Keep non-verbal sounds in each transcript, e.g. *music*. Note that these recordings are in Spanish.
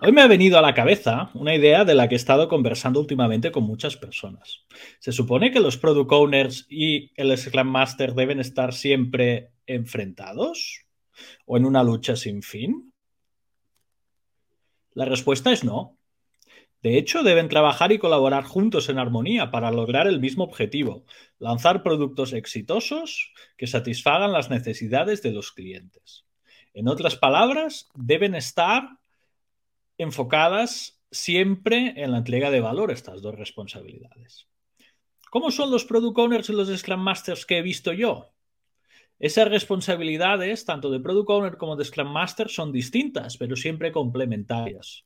Hoy me ha venido a la cabeza una idea de la que he estado conversando últimamente con muchas personas. Se supone que los product owners y el Scrum Master deben estar siempre enfrentados o en una lucha sin fin. La respuesta es no. De hecho, deben trabajar y colaborar juntos en armonía para lograr el mismo objetivo, lanzar productos exitosos que satisfagan las necesidades de los clientes. En otras palabras, deben estar enfocadas siempre en la entrega de valor estas dos responsabilidades. ¿Cómo son los product owners y los Scrum Masters que he visto yo? Esas responsabilidades, tanto de product owner como de Scrum Master, son distintas, pero siempre complementarias.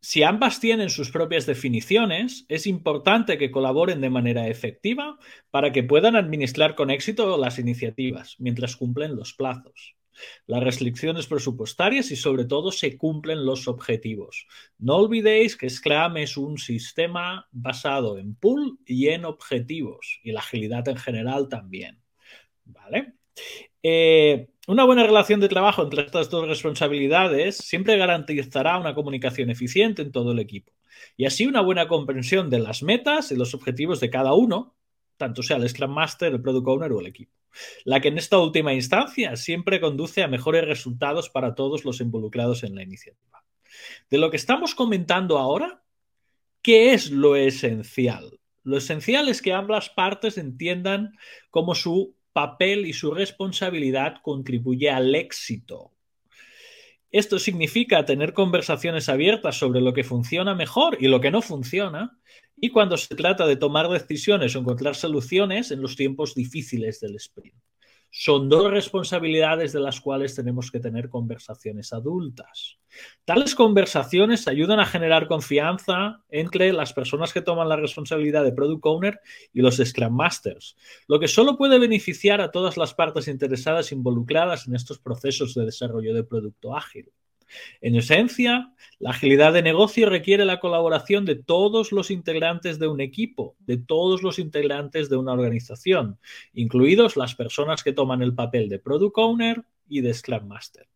Si ambas tienen sus propias definiciones, es importante que colaboren de manera efectiva para que puedan administrar con éxito las iniciativas mientras cumplen los plazos las restricciones presupuestarias y sobre todo se cumplen los objetivos. No olvidéis que Scrum es un sistema basado en pool y en objetivos y la agilidad en general también. ¿Vale? Eh, una buena relación de trabajo entre estas dos responsabilidades siempre garantizará una comunicación eficiente en todo el equipo y así una buena comprensión de las metas y los objetivos de cada uno, tanto sea el Scrum Master, el Product Owner o el equipo la que en esta última instancia siempre conduce a mejores resultados para todos los involucrados en la iniciativa. De lo que estamos comentando ahora, ¿qué es lo esencial? Lo esencial es que ambas partes entiendan cómo su papel y su responsabilidad contribuye al éxito. Esto significa tener conversaciones abiertas sobre lo que funciona mejor y lo que no funciona, y cuando se trata de tomar decisiones o encontrar soluciones en los tiempos difíciles del sprint. Son dos responsabilidades de las cuales tenemos que tener conversaciones adultas. Tales conversaciones ayudan a generar confianza entre las personas que toman la responsabilidad de Product Owner y los Scrum Masters, lo que solo puede beneficiar a todas las partes interesadas involucradas en estos procesos de desarrollo de producto ágil. En esencia, la agilidad de negocio requiere la colaboración de todos los integrantes de un equipo, de todos los integrantes de una organización, incluidos las personas que toman el papel de Product Owner y de Scrum Master.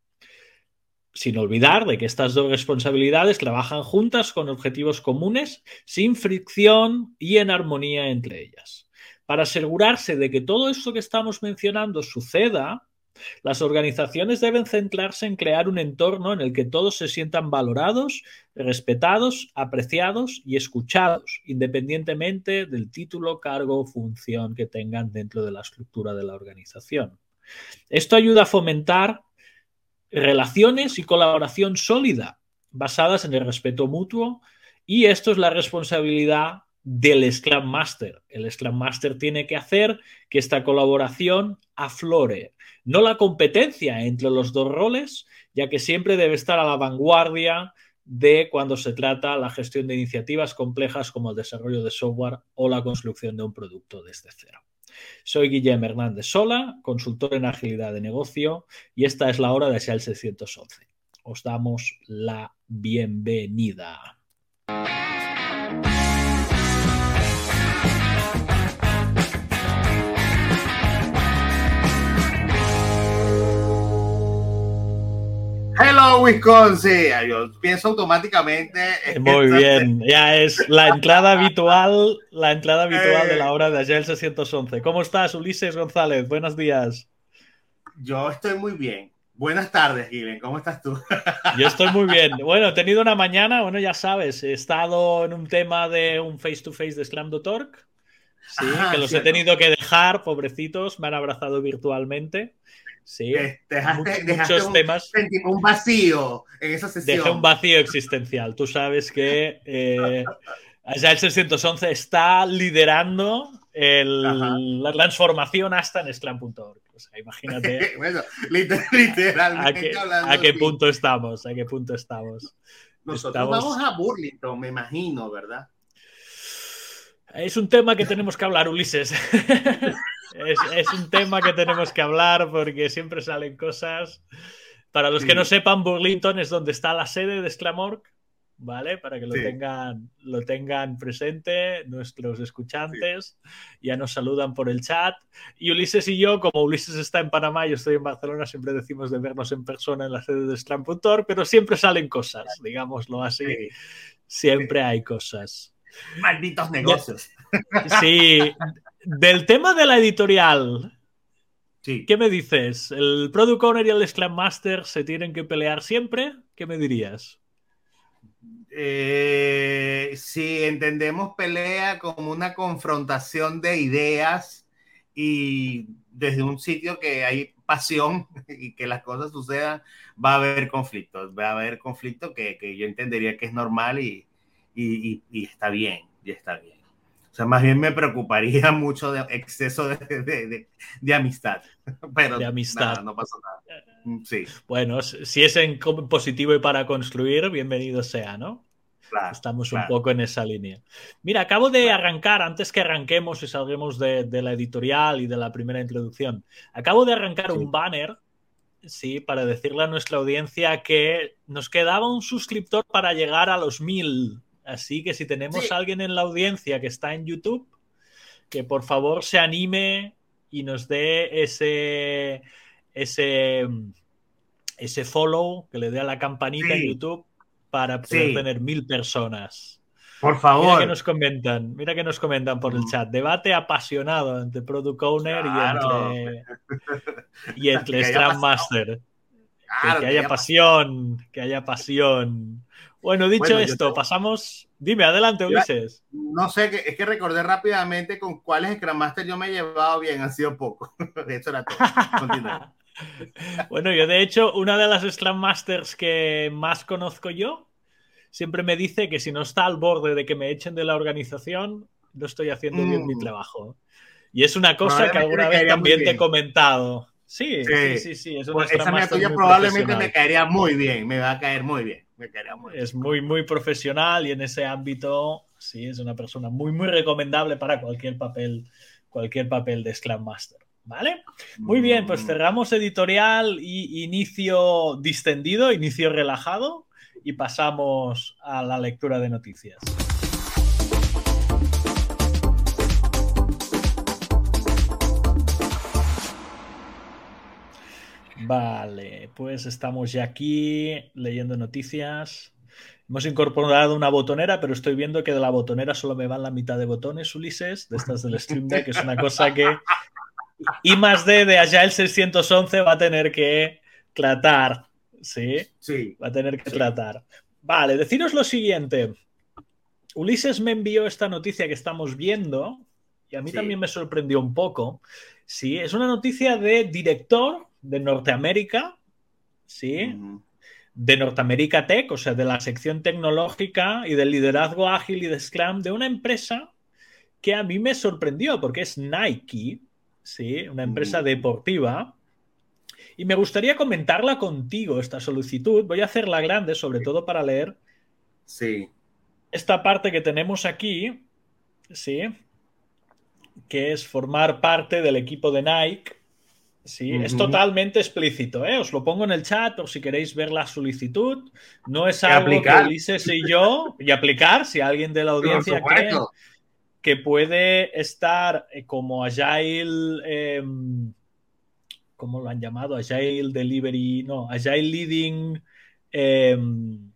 Sin olvidar de que estas dos responsabilidades trabajan juntas con objetivos comunes, sin fricción y en armonía entre ellas. Para asegurarse de que todo esto que estamos mencionando suceda, las organizaciones deben centrarse en crear un entorno en el que todos se sientan valorados, respetados, apreciados y escuchados, independientemente del título, cargo o función que tengan dentro de la estructura de la organización. Esto ayuda a fomentar relaciones y colaboración sólida basadas en el respeto mutuo y esto es la responsabilidad del Scrum Master. El Scrum Master tiene que hacer que esta colaboración aflore, no la competencia entre los dos roles, ya que siempre debe estar a la vanguardia de cuando se trata la gestión de iniciativas complejas como el desarrollo de software o la construcción de un producto desde cero. Soy Guillermo Hernández Sola, consultor en agilidad de negocio, y esta es la hora de SEAL 611. Os damos la bienvenida. Hello, Wisconsin. Yo pienso automáticamente. Muy bien, ya es la entrada habitual, la entrada habitual de la hora de ayer 611. ¿Cómo estás, Ulises González? Buenos días. Yo estoy muy bien. Buenas tardes, Guilén. ¿Cómo estás tú? Yo estoy muy bien. *laughs* Bueno, he tenido una mañana, bueno, ya sabes, he estado en un tema de un face-to-face de Slam.org. Sí, que los he tenido que dejar, pobrecitos, me han abrazado virtualmente. Sí, dejaste, muchos, un, temas. Un vacío en esa sesión. Dejé un vacío existencial. Tú sabes que eh, ya el 611 está liderando la transformación hasta en Scrum.org. O sea, imagínate. *laughs* bueno, literalmente a qué, punto estamos, a qué punto estamos. Nosotros vamos a Burlington, me imagino, ¿verdad? Es un tema que tenemos que hablar, Ulises. *laughs* es, un tema que tenemos que hablar porque siempre salen cosas. Para los que no sepan, Burlington es donde está la sede de Sclamorg. ¿vale? Para que lo, tengan, lo tengan presente nuestros escuchantes. Ya nos saludan por el chat. Y Ulises y yo, como Ulises está en Panamá y yo estoy en Barcelona, siempre decimos de vernos en persona en la sede de Stramputor, pero siempre salen cosas, digámoslo así. Siempre hay cosas. Malditos negocios. Sí. Del tema de la editorial, ¿Qué me dices? ¿El Product Owner y el Scrum Master se tienen que pelear siempre? ¿Qué me dirías? Eh, si entendemos pelea como una confrontación de ideas y desde un sitio que hay pasión *laughs* y que las cosas sucedan, va a haber conflictos, va a haber conflictos que, yo entendería que es normal y, y, está bien, y está bien. O sea, más bien me preocuparía *laughs* mucho de exceso de, de, amistad. *laughs* Pero de amistad. no pasa nada. Mm, sí. Bueno, si es en positivo y para construir, bienvenido sea, ¿no? Estamos un poco en esa línea. Mira, acabo de arrancar, antes que arranquemos y salguemos de, la editorial y de la primera introducción, acabo de arrancar un banner, sí, para decirle a nuestra audiencia que nos quedaba un suscriptor para llegar a los mil. Así que si tenemos a alguien en la audiencia que está en YouTube, que por favor se anime y nos dé ese, ese, ese follow, que le dé a la campanita en YouTube para poder tener mil personas. Por favor. Mira que nos comentan, mira que nos comentan por el mm. chat. Debate apasionado entre Product Owner y entre, *laughs* y Scrum Master. que, haya pasión, que haya pasión. Bueno, dicho esto, pasamos. Dime, adelante, Ulises. No sé, es que recordé rápidamente con cuáles Scrum Master yo me he llevado bien, han sido pocos. *laughs* Eso era todo. *laughs* bueno, yo de hecho, una de las Scrum Masters que más conozco yo siempre me dice que si no está al borde de que me echen de la organización, no estoy haciendo bien mi mm. trabajo. Y es una cosa que alguna vez también te he comentado. Sí, sí, sí, sí. Es pues esa probablemente me caería muy bien, me va a caer muy bien. Me es muy, muy profesional y en ese ámbito, sí, es una persona muy, muy recomendable para cualquier papel, cualquier papel de Scrum Master. ¿Vale? Muy bien, pues mm. cerramos editorial y inicio distendido, inicio relajado y pasamos a la lectura de noticias. Vale, pues estamos ya aquí leyendo noticias. Hemos incorporado una botonera, pero estoy viendo que de la botonera solo me van la mitad de botones, Ulises, de estas del Stream Deck, que es una cosa que y más D de Agile 611 va a tener que tratar. ¿Sí? Sí. Va a tener que tratar. Vale, deciros lo siguiente. Ulises me envió esta noticia que estamos viendo y a mí también me sorprendió un poco. Sí, es una noticia de director de Norteamérica, ¿sí? De Norteamérica Tech, o sea, de la sección tecnológica y del liderazgo ágil y de Scrum de una empresa que a mí me sorprendió porque es Nike, ¿sí? Una empresa deportiva. Y me gustaría comentarla contigo, esta solicitud. Voy a hacerla grande, sobre todo para leer. Sí. Esta parte que tenemos aquí, ¿sí? Que es formar parte del equipo de Nike. Sí, es totalmente explícito, ¿eh? Os lo pongo en el chat por si queréis ver la solicitud. No es algo que Ulises y yo, y aplicar, si alguien de la audiencia cree que puede estar eh, como Agile, em, ¿cómo lo han llamado? Agile Delivery, no, Agile Leading, em,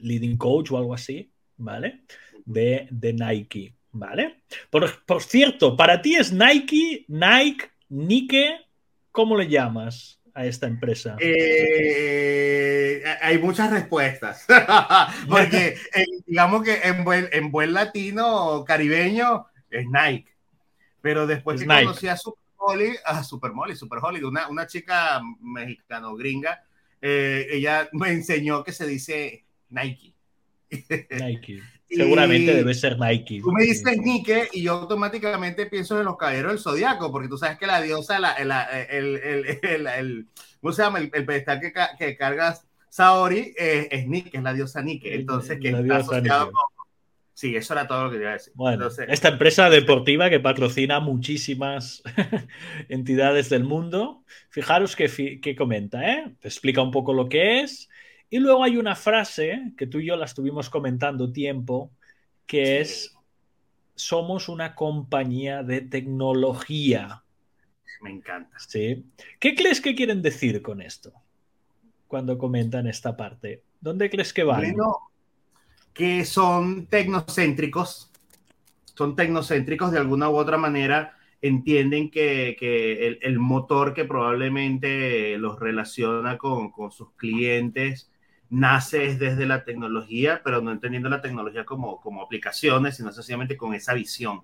Leading Coach o algo así, ¿vale? De, Nike, ¿vale? Por, por, cierto, para ti es Nike, Nike, Nike, ¿cómo le llamas? a esta empresa? Eh, hay muchas respuestas, *laughs* porque digamos que en buen, en buen latino caribeño es Nike, pero después que conocí a Super Molly, a Super Molly, Super Holly, una, una chica mexicano gringa, eh, ella me enseñó que se dice Nike. Nike. Seguramente debe ser Nike. Tú me dices Nike y yo automáticamente pienso en los caballeros del zodiaco, porque tú sabes que la diosa, la, el, el, el, ¿cómo se llama? El, pedestal que, que cargas Saori eh, es Nike, es la diosa Nike. Entonces, que está asociado con. Sí, eso era todo lo que quería decir. Bueno, esta empresa deportiva que patrocina muchísimas *laughs* entidades del mundo, fijaros que, que comenta, ¿eh? Te explica un poco lo que es Y luego hay una frase que tú y yo la estuvimos comentando tiempo, que es, somos una compañía de tecnología. Me encanta. ¿Sí? ¿Qué crees que quieren decir con esto cuando comentan esta parte? ¿Dónde crees que van? Bueno, que son tecnocéntricos, son tecnocéntricos de alguna u otra manera, entienden que, que el, el, motor que probablemente los relaciona con, con sus clientes nace desde la tecnología, pero no entendiendo la tecnología como, como aplicaciones, sino sencillamente con esa visión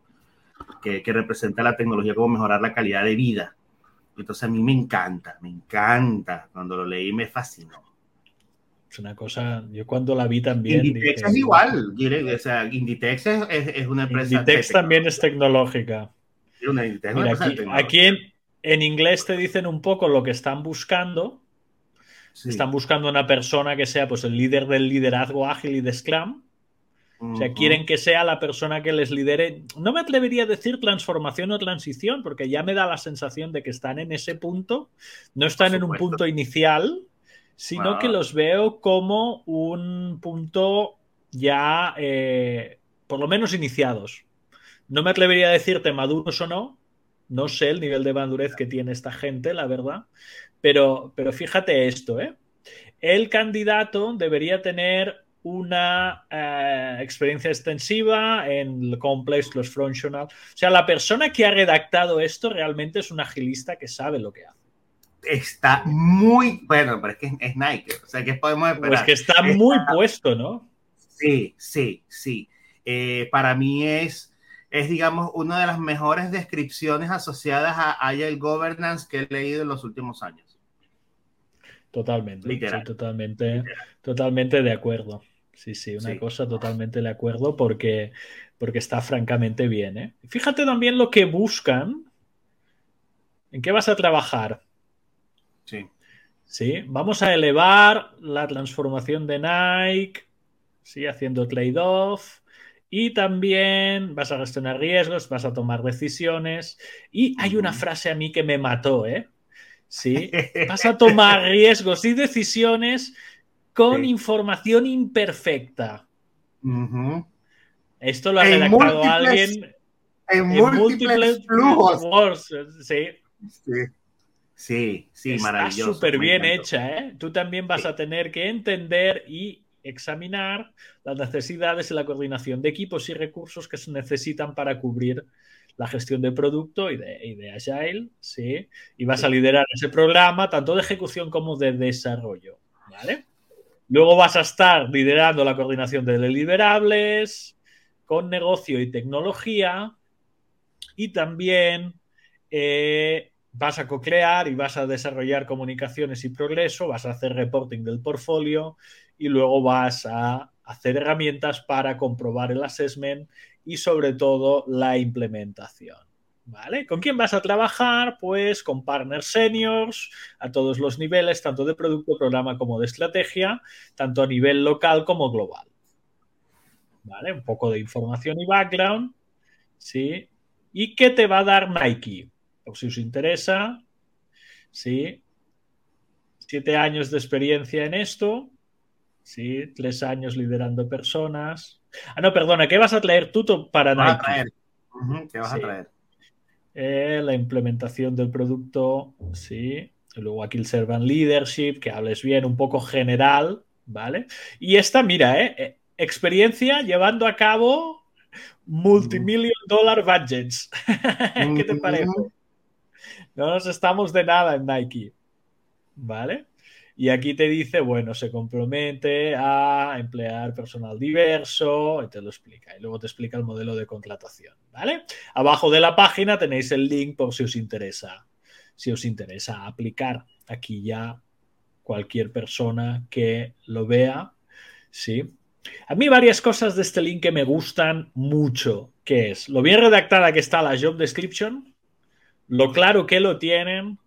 que, que, representa la tecnología como mejorar la calidad de vida. Entonces a mí me encanta, me encanta. Cuando lo leí me fascinó. Es una cosa, yo cuando la vi también... Inditex dije, es igual, o sea, Inditex es, es, una empresa... Inditex también es tecnológica. Una, Inditex, Mira, aquí, aquí en, en inglés te dicen un poco lo que están buscando, Sí. Están buscando una persona que sea pues el líder del liderazgo ágil y de Scrum. Uh -huh. O sea, quieren que sea la persona que les lidere. No me atrevería a decir transformación o transición, porque ya me da la sensación de que están en ese punto. No están en un punto inicial, sino wow. que los veo como un punto ya, eh, por lo menos, iniciados. No me atrevería a decirte maduros o no. No sé el nivel de madurez que tiene esta gente, la verdad. Pero, pero fíjate esto, ¿eh? El candidato debería tener una eh, experiencia extensiva en Complex plus Functional. O sea, la persona que ha redactado esto realmente es un agilista que sabe lo que hace. Está muy bueno, pero es que es Nike. O sea, ¿qué podemos esperar? Pues que está muy puesto, ¿no? Sí, sí, sí. Eh, para mí es es, digamos, una de las mejores descripciones asociadas a Agile Governance que he leído en los últimos años. Totalmente, sí, totalmente, totalmente de acuerdo. Sí, sí, una sí. cosa totalmente de acuerdo porque, porque está francamente bien. ¿eh? Fíjate también lo que buscan. ¿En qué vas a trabajar? Sí. Sí, vamos a elevar la transformación de Nike, sí, haciendo trade-off. Y también vas a gestionar riesgos, vas a tomar decisiones. Y hay una frase a mí que me mató, ¿eh? Sí, *laughs* vas a tomar riesgos y decisiones con sí. información imperfecta. Uh -huh. Esto lo ha en redactado alguien en, en múltiples, múltiples flujos. Sí. sí. Sí, sí, Está maravilloso. súper bien hecha, ¿eh? Tú también vas sí. a tener que entender y examinar las necesidades y la coordinación de equipos y recursos que se necesitan para cubrir la gestión de producto y de, y de Agile, ¿sí? Y vas a liderar ese programa tanto de ejecución como de desarrollo, ¿vale? Luego vas a estar liderando la coordinación de deliberables con negocio y tecnología y también eh, vas a co-crear y vas a desarrollar comunicaciones y progreso, vas a hacer reporting del portfolio y luego vas a hacer herramientas para comprobar el assessment y sobre todo la implementación. ¿Vale? ¿Con quién vas a trabajar? Pues con partners seniors a todos los niveles, tanto de producto, programa como de estrategia, tanto a nivel local como global. ¿Vale? Un poco de información y background. ¿Sí? ¿Y qué te va a dar Nike? O si os interesa, ¿sí? Siete años de experiencia en esto, ¿sí? Tres años liderando personas. Ah, no, perdona, ¿qué vas a traer tú para Nike? A traer. Uh -huh, ¿Qué vas sí. a traer? Eh, la implementación del producto, sí. Luego aquí el Servant Leadership, que hables bien, un poco general, ¿vale? Y esta, mira, eh, experiencia llevando a cabo multimillion dollar budgets. *laughs* ¿Qué te parece? No nos estamos de nada en Nike, ¿vale? Y aquí te dice, bueno, se compromete a emplear personal diverso, y te lo explica. Y luego te explica el modelo de contratación, ¿vale? Abajo de la página tenéis el link por si os interesa. Si os interesa aplicar aquí ya cualquier persona que lo vea, ¿sí? A mí varias cosas de este link que me gustan mucho, que es lo bien redactada que está la job description, lo claro que lo tienen,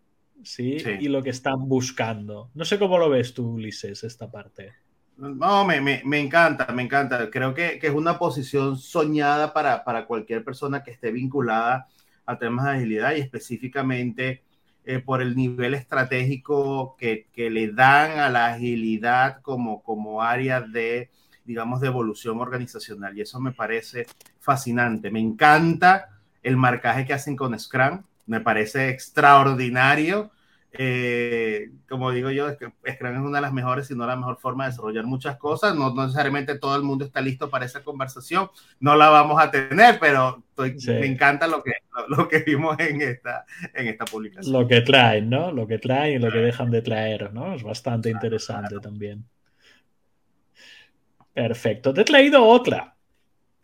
¿sí? sí. Y lo que están buscando. No sé cómo lo ves tú, Ulises, esta parte. No, me, me, me encanta, me encanta. Creo que, que es una posición soñada para, para, cualquier persona que esté vinculada a temas de agilidad y específicamente eh, por el nivel estratégico que, que, le dan a la agilidad como, como área de, digamos, de evolución organizacional. Y eso me parece fascinante. Me encanta el marcaje que hacen con Scrum. Me parece extraordinario eh, como digo yo, Scrum es una de las mejores, si no la mejor forma de desarrollar muchas cosas. No, necesariamente todo el mundo está listo para esa conversación. No la vamos a tener, pero me encanta lo que, lo, que vimos en esta, en esta publicación. Lo que traen, ¿no? Lo que traen y lo que dejan de traer, ¿no? Es bastante interesante también. Perfecto. Te he traído otra.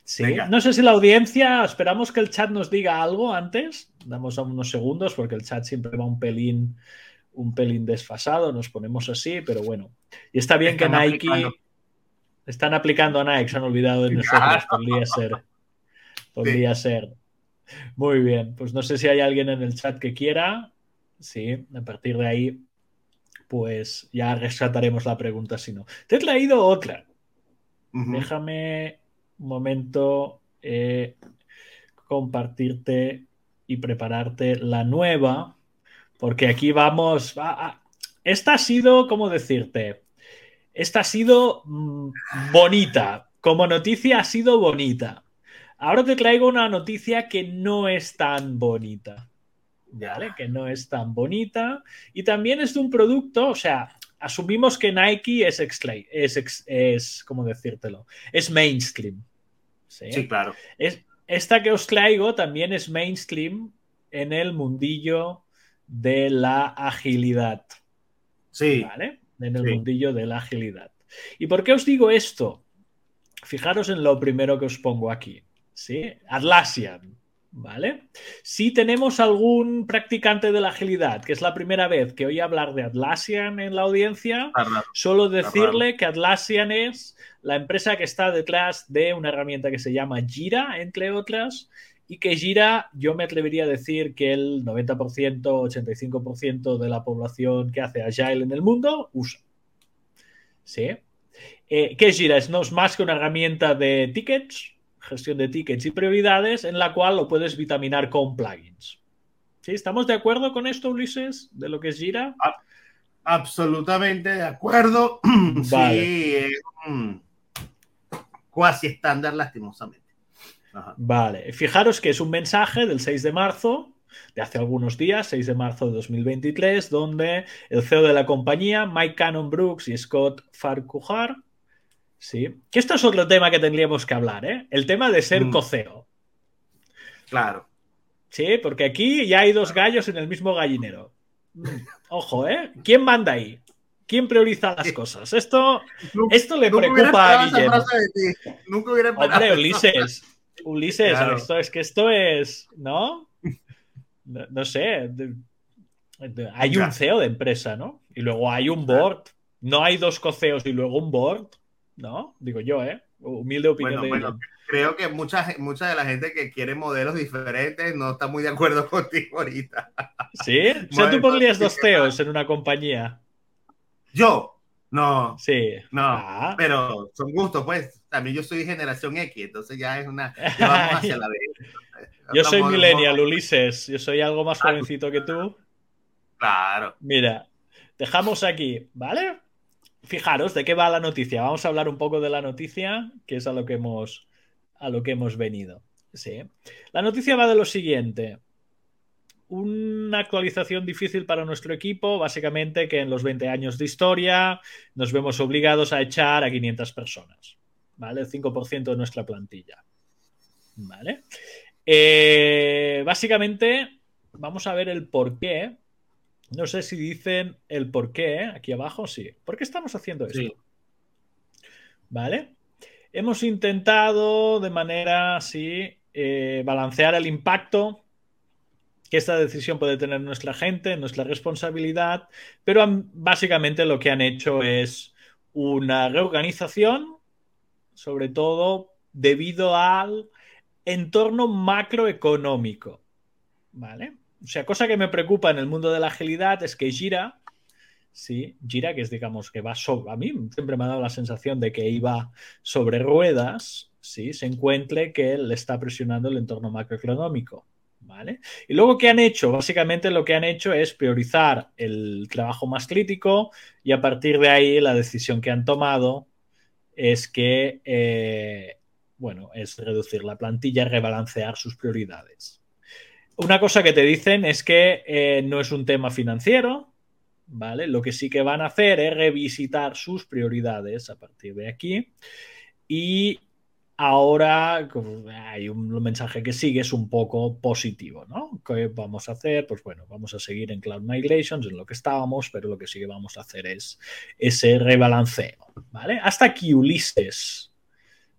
Sí. No sé si la audiencia, esperamos que el chat nos diga algo antes. Damos unos segundos porque el chat siempre va un pelín, un pelín desfasado. Nos ponemos así, pero bueno. Y está bien que Nike están aplicando a Nike, se han olvidado de nosotros. Podría ser. *laughs* Podría ser. Muy bien. Pues no sé si hay alguien en el chat que quiera. Sí, a partir de ahí, pues ya rescataremos la pregunta si no. Te he traído otra. Déjame momento eh, compartirte y prepararte la nueva, porque aquí vamos. esta ha sido, ¿cómo decirte? Esta ha sido mm, bonita. Como noticia ha sido bonita. Ahora te traigo una noticia que no es tan bonita. ¿Vale? Que no es tan bonita. Y también es de un producto, o sea, asumimos que Nike es, es, es, ¿cómo decírtelo? Es mainstream. Sí, claro. Es, esta que os traigo también es mainstream en el mundillo de la agilidad. Sí. ¿Vale? En el mundillo de la agilidad. ¿Y por qué os digo esto? Fijaros en lo primero que os pongo aquí. ¿Sí? Atlassian. ¿Vale? Si tenemos algún practicante de la agilidad, que es la primera vez que oí hablar de Atlassian en la audiencia, solo decirle que Atlassian es la empresa que está detrás de una herramienta que se llama Jira, entre otras, y que Jira, yo me atrevería a decir que el 90%, 85% de la población que hace Agile en el mundo usa. ¿Sí? Eh, ¿Qué es Jira? Es no es más que una herramienta de tickets, gestión de tickets y prioridades, en la cual lo puedes vitaminar con plugins. ¿Sí? ¿Estamos de acuerdo con esto, Ulises, de lo que es Jira? absolutamente de acuerdo. *clears throat* Sí, es cuasi estándar, lastimosamente. Vale, fijaros que es un mensaje del 6 de marzo, de hace algunos días, 6 de marzo de 2023, donde el CEO de la compañía, Mike Cannon Brooks y Scott Farquhar, sí, que esto es otro tema que tendríamos que hablar, ¿eh? El tema de ser mm. coceo. Claro. Sí, porque aquí ya hay dos gallos en el mismo gallinero. Mm, ojo, ¿eh? ¿Quién manda ahí? ¿Quién prioriza las cosas? Esto, esto le preocupa a Guillermo. Nunca hubiera Hombre, Ulises. Ulises, esto es que esto es. ¿No? No, sé. Hay un CEO de empresa, ¿no? Y luego hay un board. No hay dos coceos y luego un board, ¿no? Digo yo, ¿eh? Humilde opinión de bueno, creo que mucha, mucha de la gente que quiere modelos diferentes no está muy de acuerdo *laughs* contigo ahorita. ¿Sí? O sea, tú pondrías dos CEOs en una compañía. Yo, no. Sí. No, ah. pero son gustos, pues. También yo soy generación X, entonces ya es una. Ya *laughs* vamos hacia la Yo soy millennial, Ulises. Yo soy algo más jovencito que tú. Claro. Mira, dejamos aquí, ¿vale? Fijaros de qué va la noticia. Vamos a hablar un poco de la noticia, que es a lo que hemos, a lo que hemos venido. Sí. La noticia va de lo siguiente una actualización difícil para nuestro equipo, básicamente que en los 20 años de historia nos vemos obligados a echar a 500 personas, ¿vale? El 5% de nuestra plantilla, ¿vale? Eh, básicamente, vamos a ver el por qué. No sé si dicen el por qué, ¿eh? aquí abajo, sí. ¿Por qué estamos haciendo esto? ¿Vale? Hemos intentado de manera así eh, balancear el impacto que esta decisión puede tener nuestra gente, nuestra responsabilidad, pero básicamente lo que han hecho es una reorganización, sobre todo debido al entorno macroeconómico. ¿Vale? O sea, cosa que me preocupa en el mundo de la agilidad es que Gira, sí, Gira, que es digamos que va sobre, a mí siempre me ha dado la sensación de que iba sobre ruedas, sí, se encuentre que le está presionando el entorno macroeconómico. ¿Vale? Y luego, ¿qué han hecho? Básicamente lo que han hecho es priorizar el trabajo más crítico y a partir de ahí la decisión que han tomado es que, eh, bueno, es reducir la plantilla rebalancear sus prioridades. Una cosa que te dicen es que eh, no es un tema financiero, ¿vale? Lo que sí que van a hacer es revisitar sus prioridades a partir de aquí y ahora hay un mensaje que sigue, es un poco positivo, ¿no? ¿Qué vamos a hacer? Pues bueno, vamos a seguir en Cloud Migrations, en lo que estábamos, pero lo que sí que vamos a hacer es ese rebalanceo, ¿vale? Hasta aquí, Ulises.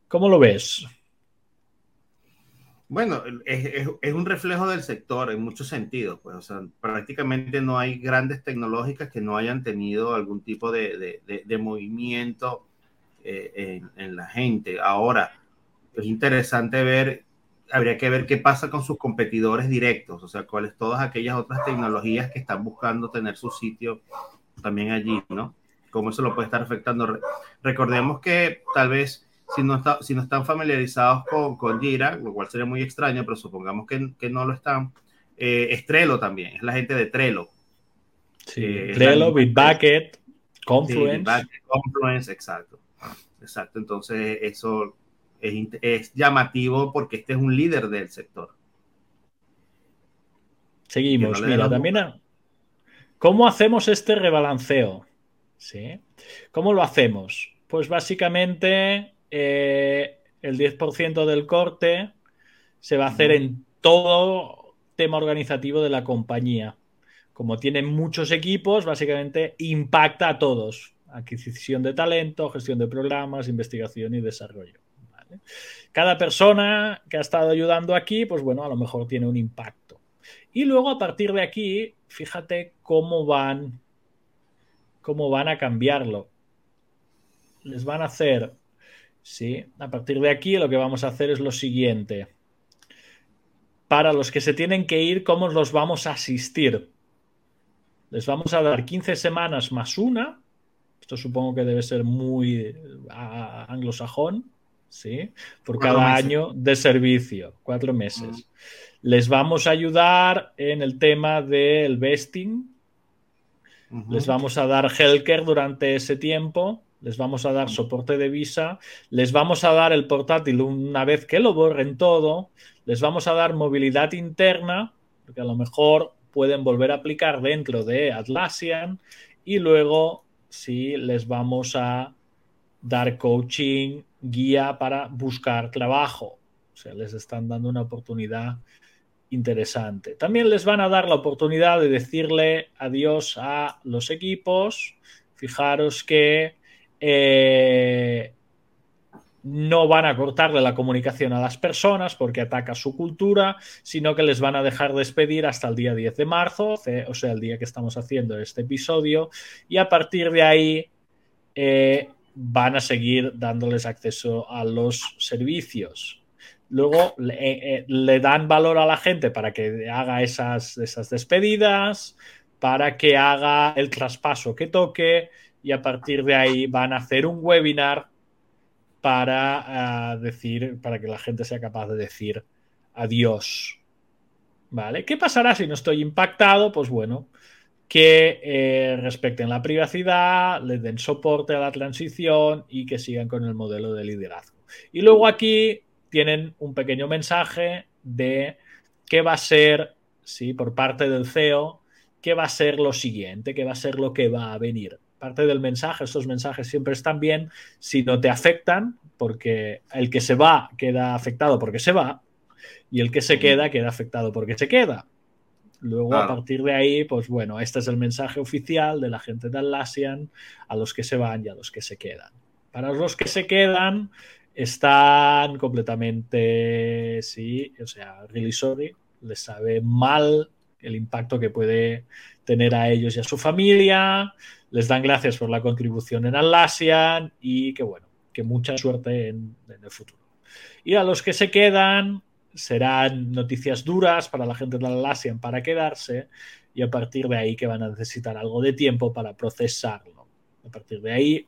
¿Cómo lo ves? Bueno, es, un reflejo del sector en muchos sentidos, pues, o sea, prácticamente no hay grandes tecnológicas que no hayan tenido algún tipo de, movimiento eh, en, la gente. Ahora, es interesante ver, habría que ver qué pasa con sus competidores directos, o sea, cuáles todas aquellas otras tecnologías que están buscando tener su sitio también allí, ¿no? Cómo eso lo puede estar afectando. Recordemos que tal vez si no, está, si no están familiarizados con, con Jira, lo cual sería muy extraño, pero supongamos que, que no lo están, eh, es Trello también, es la gente de Trello. Sí, eh, Trello, Bitbucket, Confluence. Bitbucket, Confluence, exacto. Exacto, entonces eso es, llamativo porque este es un líder del sector. Seguimos, mira, también ¿cómo hacemos este rebalanceo? ¿Sí? ¿Cómo lo hacemos? Pues básicamente eh, el 10% del corte se va a hacer en todo tema organizativo de la compañía. Como tienen muchos equipos, básicamente impacta a todos. Adquisición de talento, gestión de programas, investigación y desarrollo. Cada persona que ha estado ayudando aquí, pues bueno, a lo mejor tiene un impacto. Y luego a partir de aquí, fíjate cómo van, cómo van a cambiarlo. Les van a hacer, sí, a partir de aquí lo que vamos a hacer es lo siguiente. Para los que se tienen que ir, ¿cómo los vamos a asistir? Les vamos a dar 15 semanas más una. Esto supongo que debe ser muy anglosajón ¿sí? Por cada año de servicio, cuatro meses. Les vamos a ayudar en el tema del vesting. Les vamos a dar healthcare durante ese tiempo. Les vamos a dar soporte de visa. Les vamos a dar el portátil una vez que lo borren todo. Les vamos a dar movilidad interna, porque a lo mejor pueden volver a aplicar dentro de Atlassian. Y luego, sí, les vamos a dar coaching guía para buscar trabajo. O sea, les están dando una oportunidad interesante. También les van a dar la oportunidad de decirle adiós a los equipos. Fijaros que eh, no van a cortarle la comunicación a las personas porque ataca su cultura, sino que les van a dejar despedir hasta el día 10 de marzo, o sea, el día que estamos haciendo este episodio, y a partir de ahí eh, van a seguir dándoles acceso a los servicios. Luego le, eh, dan valor a la gente para que haga esas, esas despedidas, para que haga el traspaso que toque y a partir de ahí van a hacer un webinar para ah, decir, para que la gente sea capaz de decir adiós. ¿Vale? ¿Qué pasará si no estoy impactado? Pues bueno, que eh, respecten la privacidad, les den soporte a la transición y que sigan con el modelo de liderazgo. Y luego aquí tienen un pequeño mensaje de qué va a ser, sí, por parte del CEO, qué va a ser lo siguiente, qué va a ser lo que va a venir. Parte del mensaje, estos mensajes siempre están bien si no te afectan, porque el que se va queda afectado porque se va y el que se queda queda afectado porque se queda. Luego, a partir de ahí, pues bueno, este es el mensaje oficial de la gente de Atlassian a los que se van y a los que se quedan. Para los que se quedan, están completamente, sí, o sea, really sorry, les sabe mal el impacto que puede tener a ellos y a su familia, les dan gracias por la contribución en Atlassian y que bueno, que mucha suerte en, el futuro. Y a los que se quedan, serán noticias duras para la gente de Atlassian para quedarse y a partir de ahí que van a necesitar algo de tiempo para procesarlo. A partir de ahí,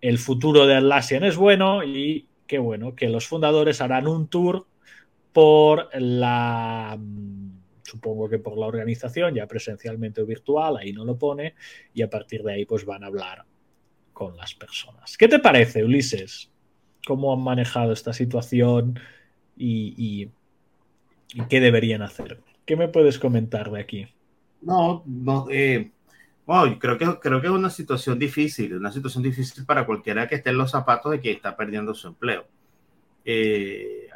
el futuro de Atlassian es bueno y qué bueno que los fundadores harán un tour por la, supongo que por la organización, ya presencialmente o virtual, ahí no lo pone, y a partir de ahí pues van a hablar con las personas. ¿Qué te parece, Ulises? ¿Cómo han manejado esta situación y, qué deberían hacer? ¿Qué me puedes comentar de aquí? No, no, eh, creo, que, creo que es una situación difícil, una situación difícil para cualquiera que esté en los zapatos de que está perdiendo su empleo. Eh,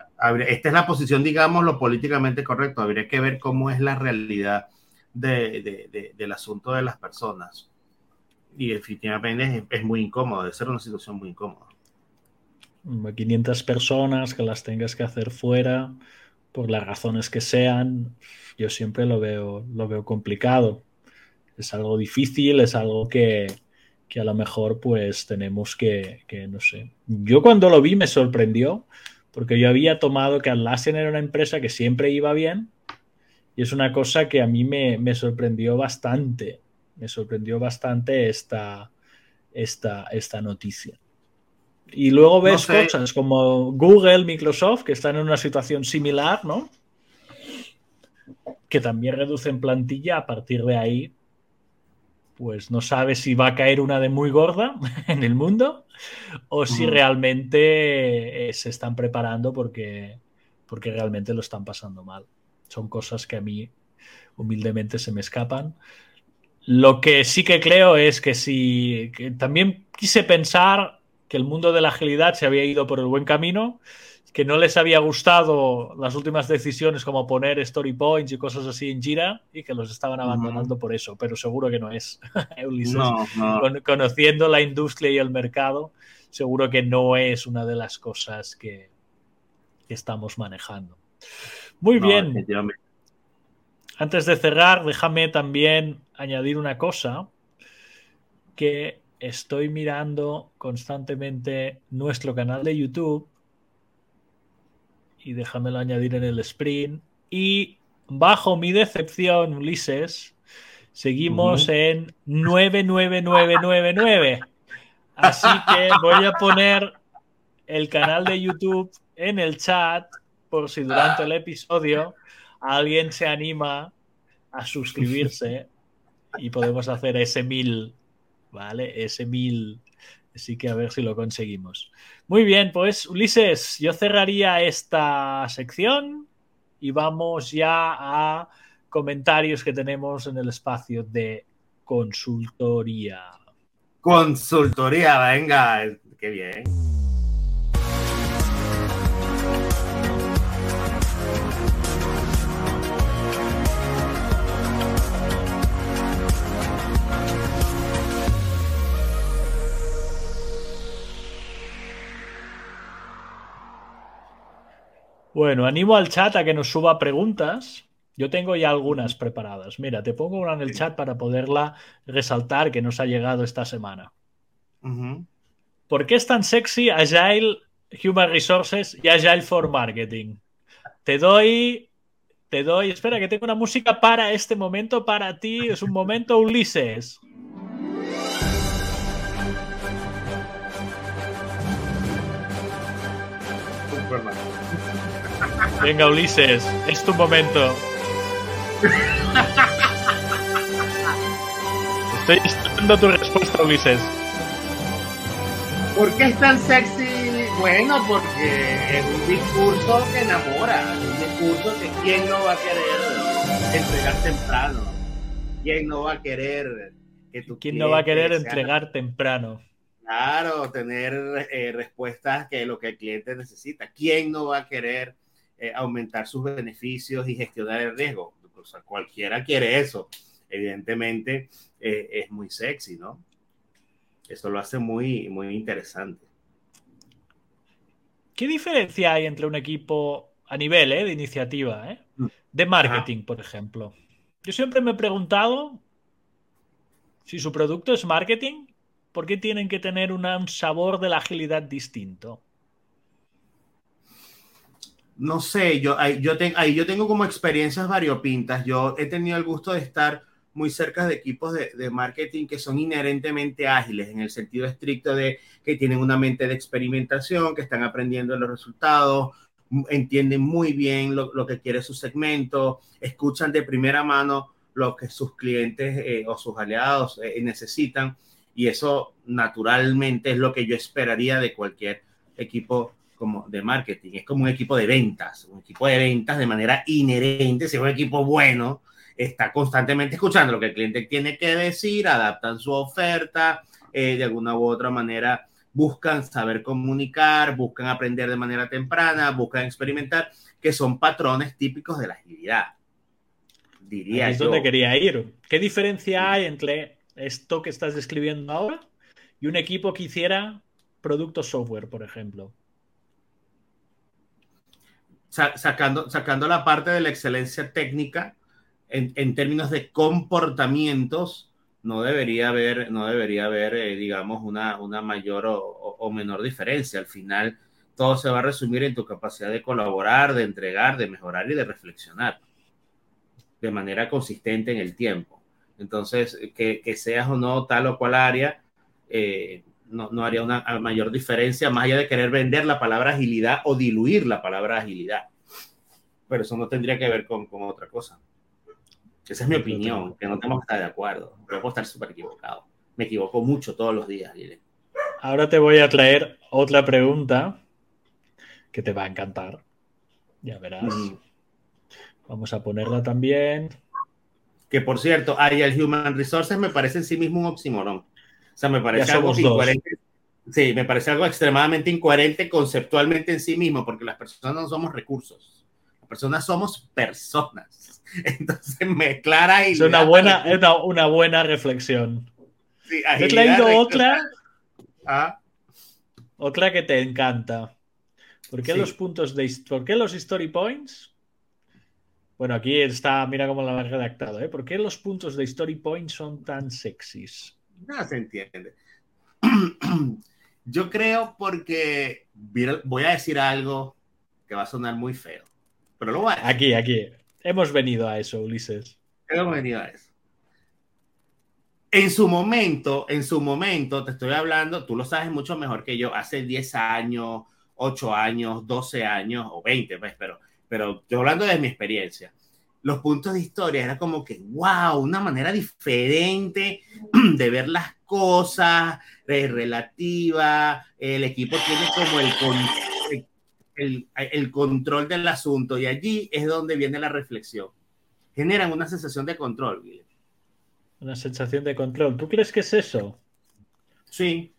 esta es la posición, digamos, lo políticamente correcto. Habría que ver cómo es la realidad del asunto de las personas. Y definitivamente es, muy incómodo, debe ser una situación muy incómoda. 500 personas que las tengas que hacer fuera por las razones que sean, yo siempre lo veo, lo veo complicado. Es algo difícil, es algo que, que a lo mejor pues tenemos que, que, no sé. Yo cuando lo vi me sorprendió porque yo había tomado que Atlassian era una empresa que siempre iba bien y es una cosa que a mí me, me sorprendió bastante, me sorprendió bastante esta, esta, esta noticia. Y luego ves cosas como Google, Microsoft, que están en una situación similar, ¿no? Que también reducen plantilla a partir de ahí. Pues no sabes si va a caer una de muy gorda *laughs* en el mundo o si realmente eh, se están preparando porque, porque realmente lo están pasando mal. Son cosas que a mí humildemente se me escapan. Lo que sí que creo es que si también quise pensar que el mundo de la agilidad se había ido por el buen camino, que no les había gustado las últimas decisiones como poner story points y cosas así en Jira y que los estaban abandonando por eso, pero seguro que no es. *laughs* conociendo la industria y el mercado, seguro que no es una de las cosas que, estamos manejando. Muy bien. Antes de cerrar, déjame también añadir una cosa que estoy mirando constantemente nuestro canal de YouTube y déjamelo añadir en el sprint. Y bajo mi decepción, Ulises, seguimos en 99999. Así que voy a poner el canal de YouTube en el chat por si durante el episodio alguien se anima a suscribirse y podemos hacer ese mil, ¿vale? Ese mil. Así que a ver si lo conseguimos. Muy bien, pues Ulises, yo cerraría esta sección y vamos ya a comentarios que tenemos en el espacio de consultoría. Consultoría, venga, qué bien. Bueno, animo al chat a que nos suba preguntas. Yo tengo ya algunas preparadas. Mira, te pongo una en el chat para poderla resaltar que nos ha llegado esta semana. ¿Por qué es tan sexy Agile Human Resources y Agile for Marketing? Te doy, te doy, espera que tengo una música para este momento, para ti, es un momento Ulises. Venga, Ulises, es tu momento. Estoy esperando tu respuesta, Ulises. ¿Por qué es tan sexy? Bueno, porque es un discurso que enamora, un discurso que quién no va a querer entregar temprano, quién no va a querer que tú ¿Quién no va a querer entregar temprano? Claro, tener eh, respuestas que lo que el cliente necesita. ¿Quién no va a querer eh, aumentar sus beneficios y gestionar el riesgo. O sea, cualquiera quiere eso. Evidentemente eh, es muy sexy, ¿no? Eso lo hace muy, muy interesante. ¿Qué diferencia hay entre un equipo a nivel eh, de iniciativa, mm. de marketing, por ejemplo? Yo siempre me he preguntado si su producto es marketing, ¿por qué tienen que tener un sabor de la agilidad distinto? No sé, yo, yo, yo tengo como experiencias variopintas. Yo he tenido el gusto de estar muy cerca de equipos de, marketing que son inherentemente ágiles en el sentido estricto de que tienen una mente de experimentación, que están aprendiendo los resultados, entienden muy bien lo, lo que quiere su segmento, escuchan de primera mano lo que sus clientes eh, o sus aliados eh, necesitan y eso naturalmente es lo que yo esperaría de cualquier equipo como de marketing. Es como un equipo de ventas, un equipo de ventas de manera inherente, si es un equipo bueno, está constantemente escuchando lo que el cliente tiene que decir, adaptan su oferta, eh, de alguna u otra manera buscan saber comunicar, buscan aprender de manera temprana, buscan experimentar, que son patrones típicos de la agilidad. Diría es donde quería ir. ¿Qué diferencia hay entre esto que estás describiendo ahora y un equipo que hiciera productos software, por ejemplo? Sacando, sacando la parte de la excelencia técnica, en, términos de comportamientos, no debería haber, no debería haber eh, digamos, una, una mayor o, o, menor diferencia. Al final, todo se va a resumir en tu capacidad de colaborar, de entregar, de mejorar y de reflexionar de manera consistente en el tiempo. Entonces, que, que seas o no tal o cual área, eh, no, no, haría una mayor diferencia, más allá de querer vender la palabra agilidad o diluir la palabra agilidad. Pero eso no tendría que ver con, con otra cosa. Esa es mi opinión, que no tenemos que estar de acuerdo. Pero puedo estar súper equivocado. Me equivoco mucho todos los días, Ahora te voy a traer otra pregunta que te va a encantar. Ya verás. Vamos a ponerla también. Que por cierto, el Human Resources me parece en sí mismo un oxímoron. O sea, me parece algo incoherente. Sí, me parece algo extremadamente incoherente conceptualmente en sí mismo, porque las personas no somos recursos. Las personas somos personas. *laughs* Entonces, mezclar y. Es una buena, una, buena reflexión. Sí, He traído otra. Ah. Otra que te encanta. ¿Por qué los puntos de. ¿Por qué los story points bueno, aquí está, mira cómo lo han redactado, ¿eh? ¿Por qué los puntos de Story Point son tan sexys? No se entiende. *clears throat* Yo creo porque voy a decir algo que va a sonar muy feo, pero lo voy a Aquí, aquí. Hemos venido a eso, Ulises. Hemos venido a eso. En su momento, en su momento, te estoy hablando, tú lo sabes mucho mejor que yo, hace 10 años, 8 años, 12 años o 20, pues, pero pero yo hablando de mi experiencia, los puntos de historia era como que, wow, una manera diferente *clears throat* de ver las cosas, relativa, el equipo tiene como el, el, el, control del asunto y allí es donde viene la reflexión. Generan una sensación de control, Una sensación de control. ¿Tú crees que es eso? Sí.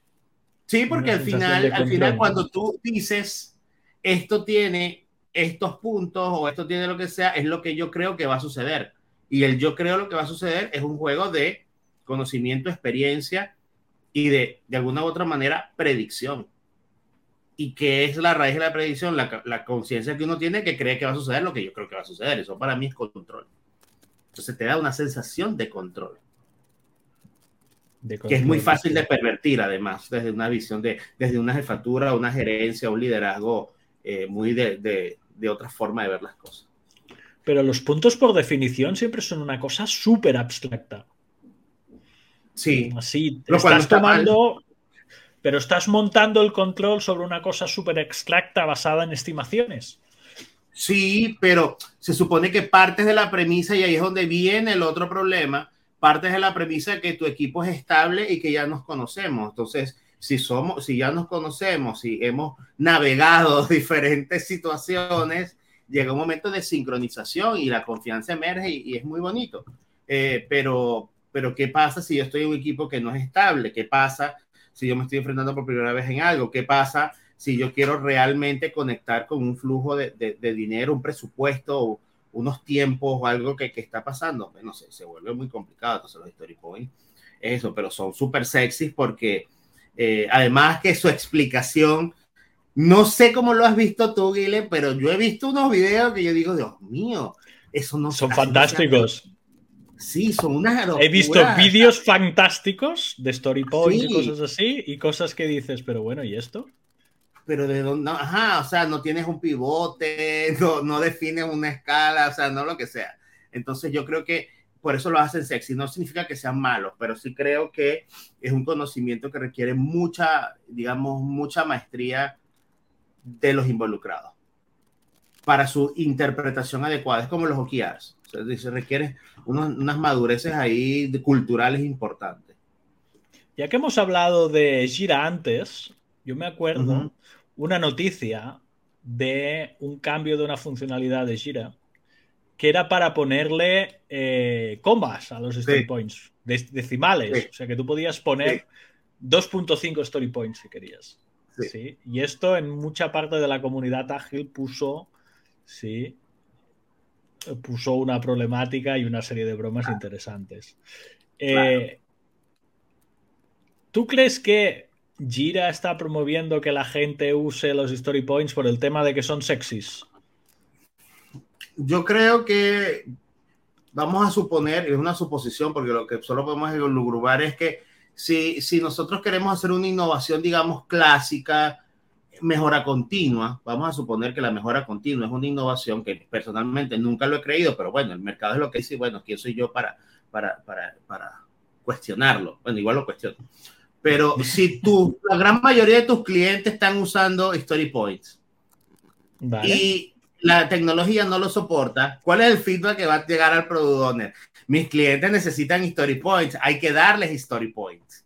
Sí, porque al final, al final cuando tú dices, esto tiene estos puntos o esto tiene lo que sea, es lo que yo creo que va a suceder. Y el yo creo lo que va a suceder es un juego de conocimiento, experiencia y de, de alguna u otra manera, predicción. ¿Y qué es la raíz de la predicción? La, la conciencia que uno tiene que cree que va a suceder lo que yo creo que va a suceder. Eso para mí es control. Entonces te da una sensación de control. De que es muy fácil de pervertir, además, desde una visión de, desde una jefatura, una gerencia, un liderazgo eh, muy de, de otra forma de ver las cosas. Pero los puntos por definición siempre son una cosa súper abstracta. Sí. Así, te estás tomando, pero estás montando el control sobre una cosa súper abstracta basada en estimaciones. Sí, pero se supone que partes de la premisa, y ahí es donde viene el otro problema, partes de la premisa de que tu equipo es estable y que ya nos conocemos. Entonces, si somos, si ya nos conocemos, si hemos navegado *laughs* diferentes situaciones, llega un momento de sincronización y la confianza emerge y, es muy bonito. Eh, pero, pero, ¿qué pasa si yo estoy en un equipo que no es estable? ¿Qué pasa si yo me estoy enfrentando por primera vez en algo? ¿Qué pasa si yo quiero realmente conectar con un flujo de, de, dinero, un presupuesto, unos tiempos o algo que, que está pasando? No sé, se vuelve muy complicado. Entonces los story points, eso, pero son súper sexys porque eh, además que su explicación, no sé cómo lo has visto tú, Guile, pero yo he visto unos videos que yo digo, Dios mío, eso no Son fantásticos. Sí, son unas He visto vídeos fantásticos de story points y cosas así, y cosas que dices, pero bueno, ¿y esto? Pero de dónde, ajá, o sea, no tienes un pivote, *laughs* no, no defines una escala, o sea, no lo que sea. Entonces yo creo que por eso lo hacen sexy. No significa que sean malos, pero sí creo que es un conocimiento que requiere mucha, digamos, mucha maestría de los involucrados. para su interpretación adecuada. Es como los OKRs. se requiere unas madureces ahí culturales importantes. Ya que hemos hablado de Gira antes, yo me acuerdo una noticia de un cambio de una funcionalidad de Gira que era para ponerle eh, combas a los story points, decimales. O sea, que tú podías poner 2.5 story points si querías. Sí. Y esto en mucha parte de la comunidad ágil puso, sí, puso una problemática y una serie de bromas interesantes. Eh, ¿Tú crees que Jira está promoviendo que la gente use los story points por el tema de que son sexys? Yo creo que vamos a suponer, es una suposición, porque lo que solo podemos lugrubar es que si, si nosotros queremos hacer una innovación, digamos, clásica, mejora continua, vamos a suponer que la mejora continua es una innovación que personalmente nunca lo he creído, pero bueno, el mercado es lo que dice, bueno, ¿quién soy yo para, para, para, para cuestionarlo? Bueno, igual lo cuestiono. Pero si tú, la gran mayoría de tus clientes están usando Story Points y la tecnología no lo soporta, ¿cuál es el feedback que va a llegar al product owner? Mis clientes necesitan Story Points, hay que darles Story Points.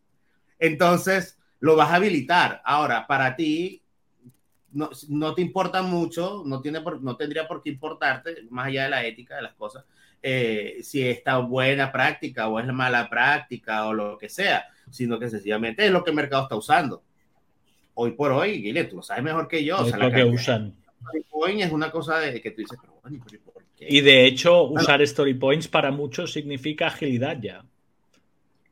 Entonces, lo vas a habilitar. Ahora, para ti, no, no te importa mucho, no, tiene por, no tendría por qué importarte, más allá de la ética de las cosas, eh, si está buena práctica o es mala práctica o lo que sea, sino que sencillamente es lo que el mercado está usando. Hoy por hoy, Guilherme, tú lo sabes mejor que yo. Es lo que usan. Story es una cosa de que tú dices, pero bueno, ¿por qué? Y de hecho, usar Story Points para muchos significa agilidad ya.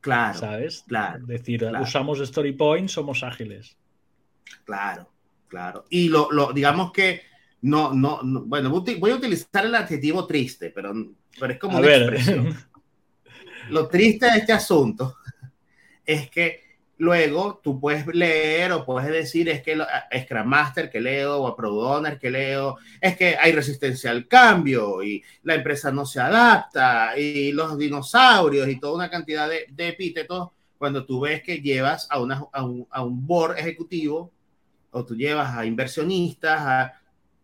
Claro. ¿Sabes? Claro. Es decir, usamos Story Points, somos ágiles. Claro, claro. Y lo, lo digamos que no, no, bueno, voy a utilizar el adjetivo triste, pero, pero es como una expresión. *laughs* Lo triste de este asunto es que luego tú puedes leer o puedes decir es que Scrum Master que leo o a Product que leo, es que hay resistencia al cambio y la empresa no se adapta y los dinosaurios y toda una cantidad de, de epítetos cuando tú ves que llevas a, una, a, un, a un board ejecutivo o tú llevas a inversionistas, a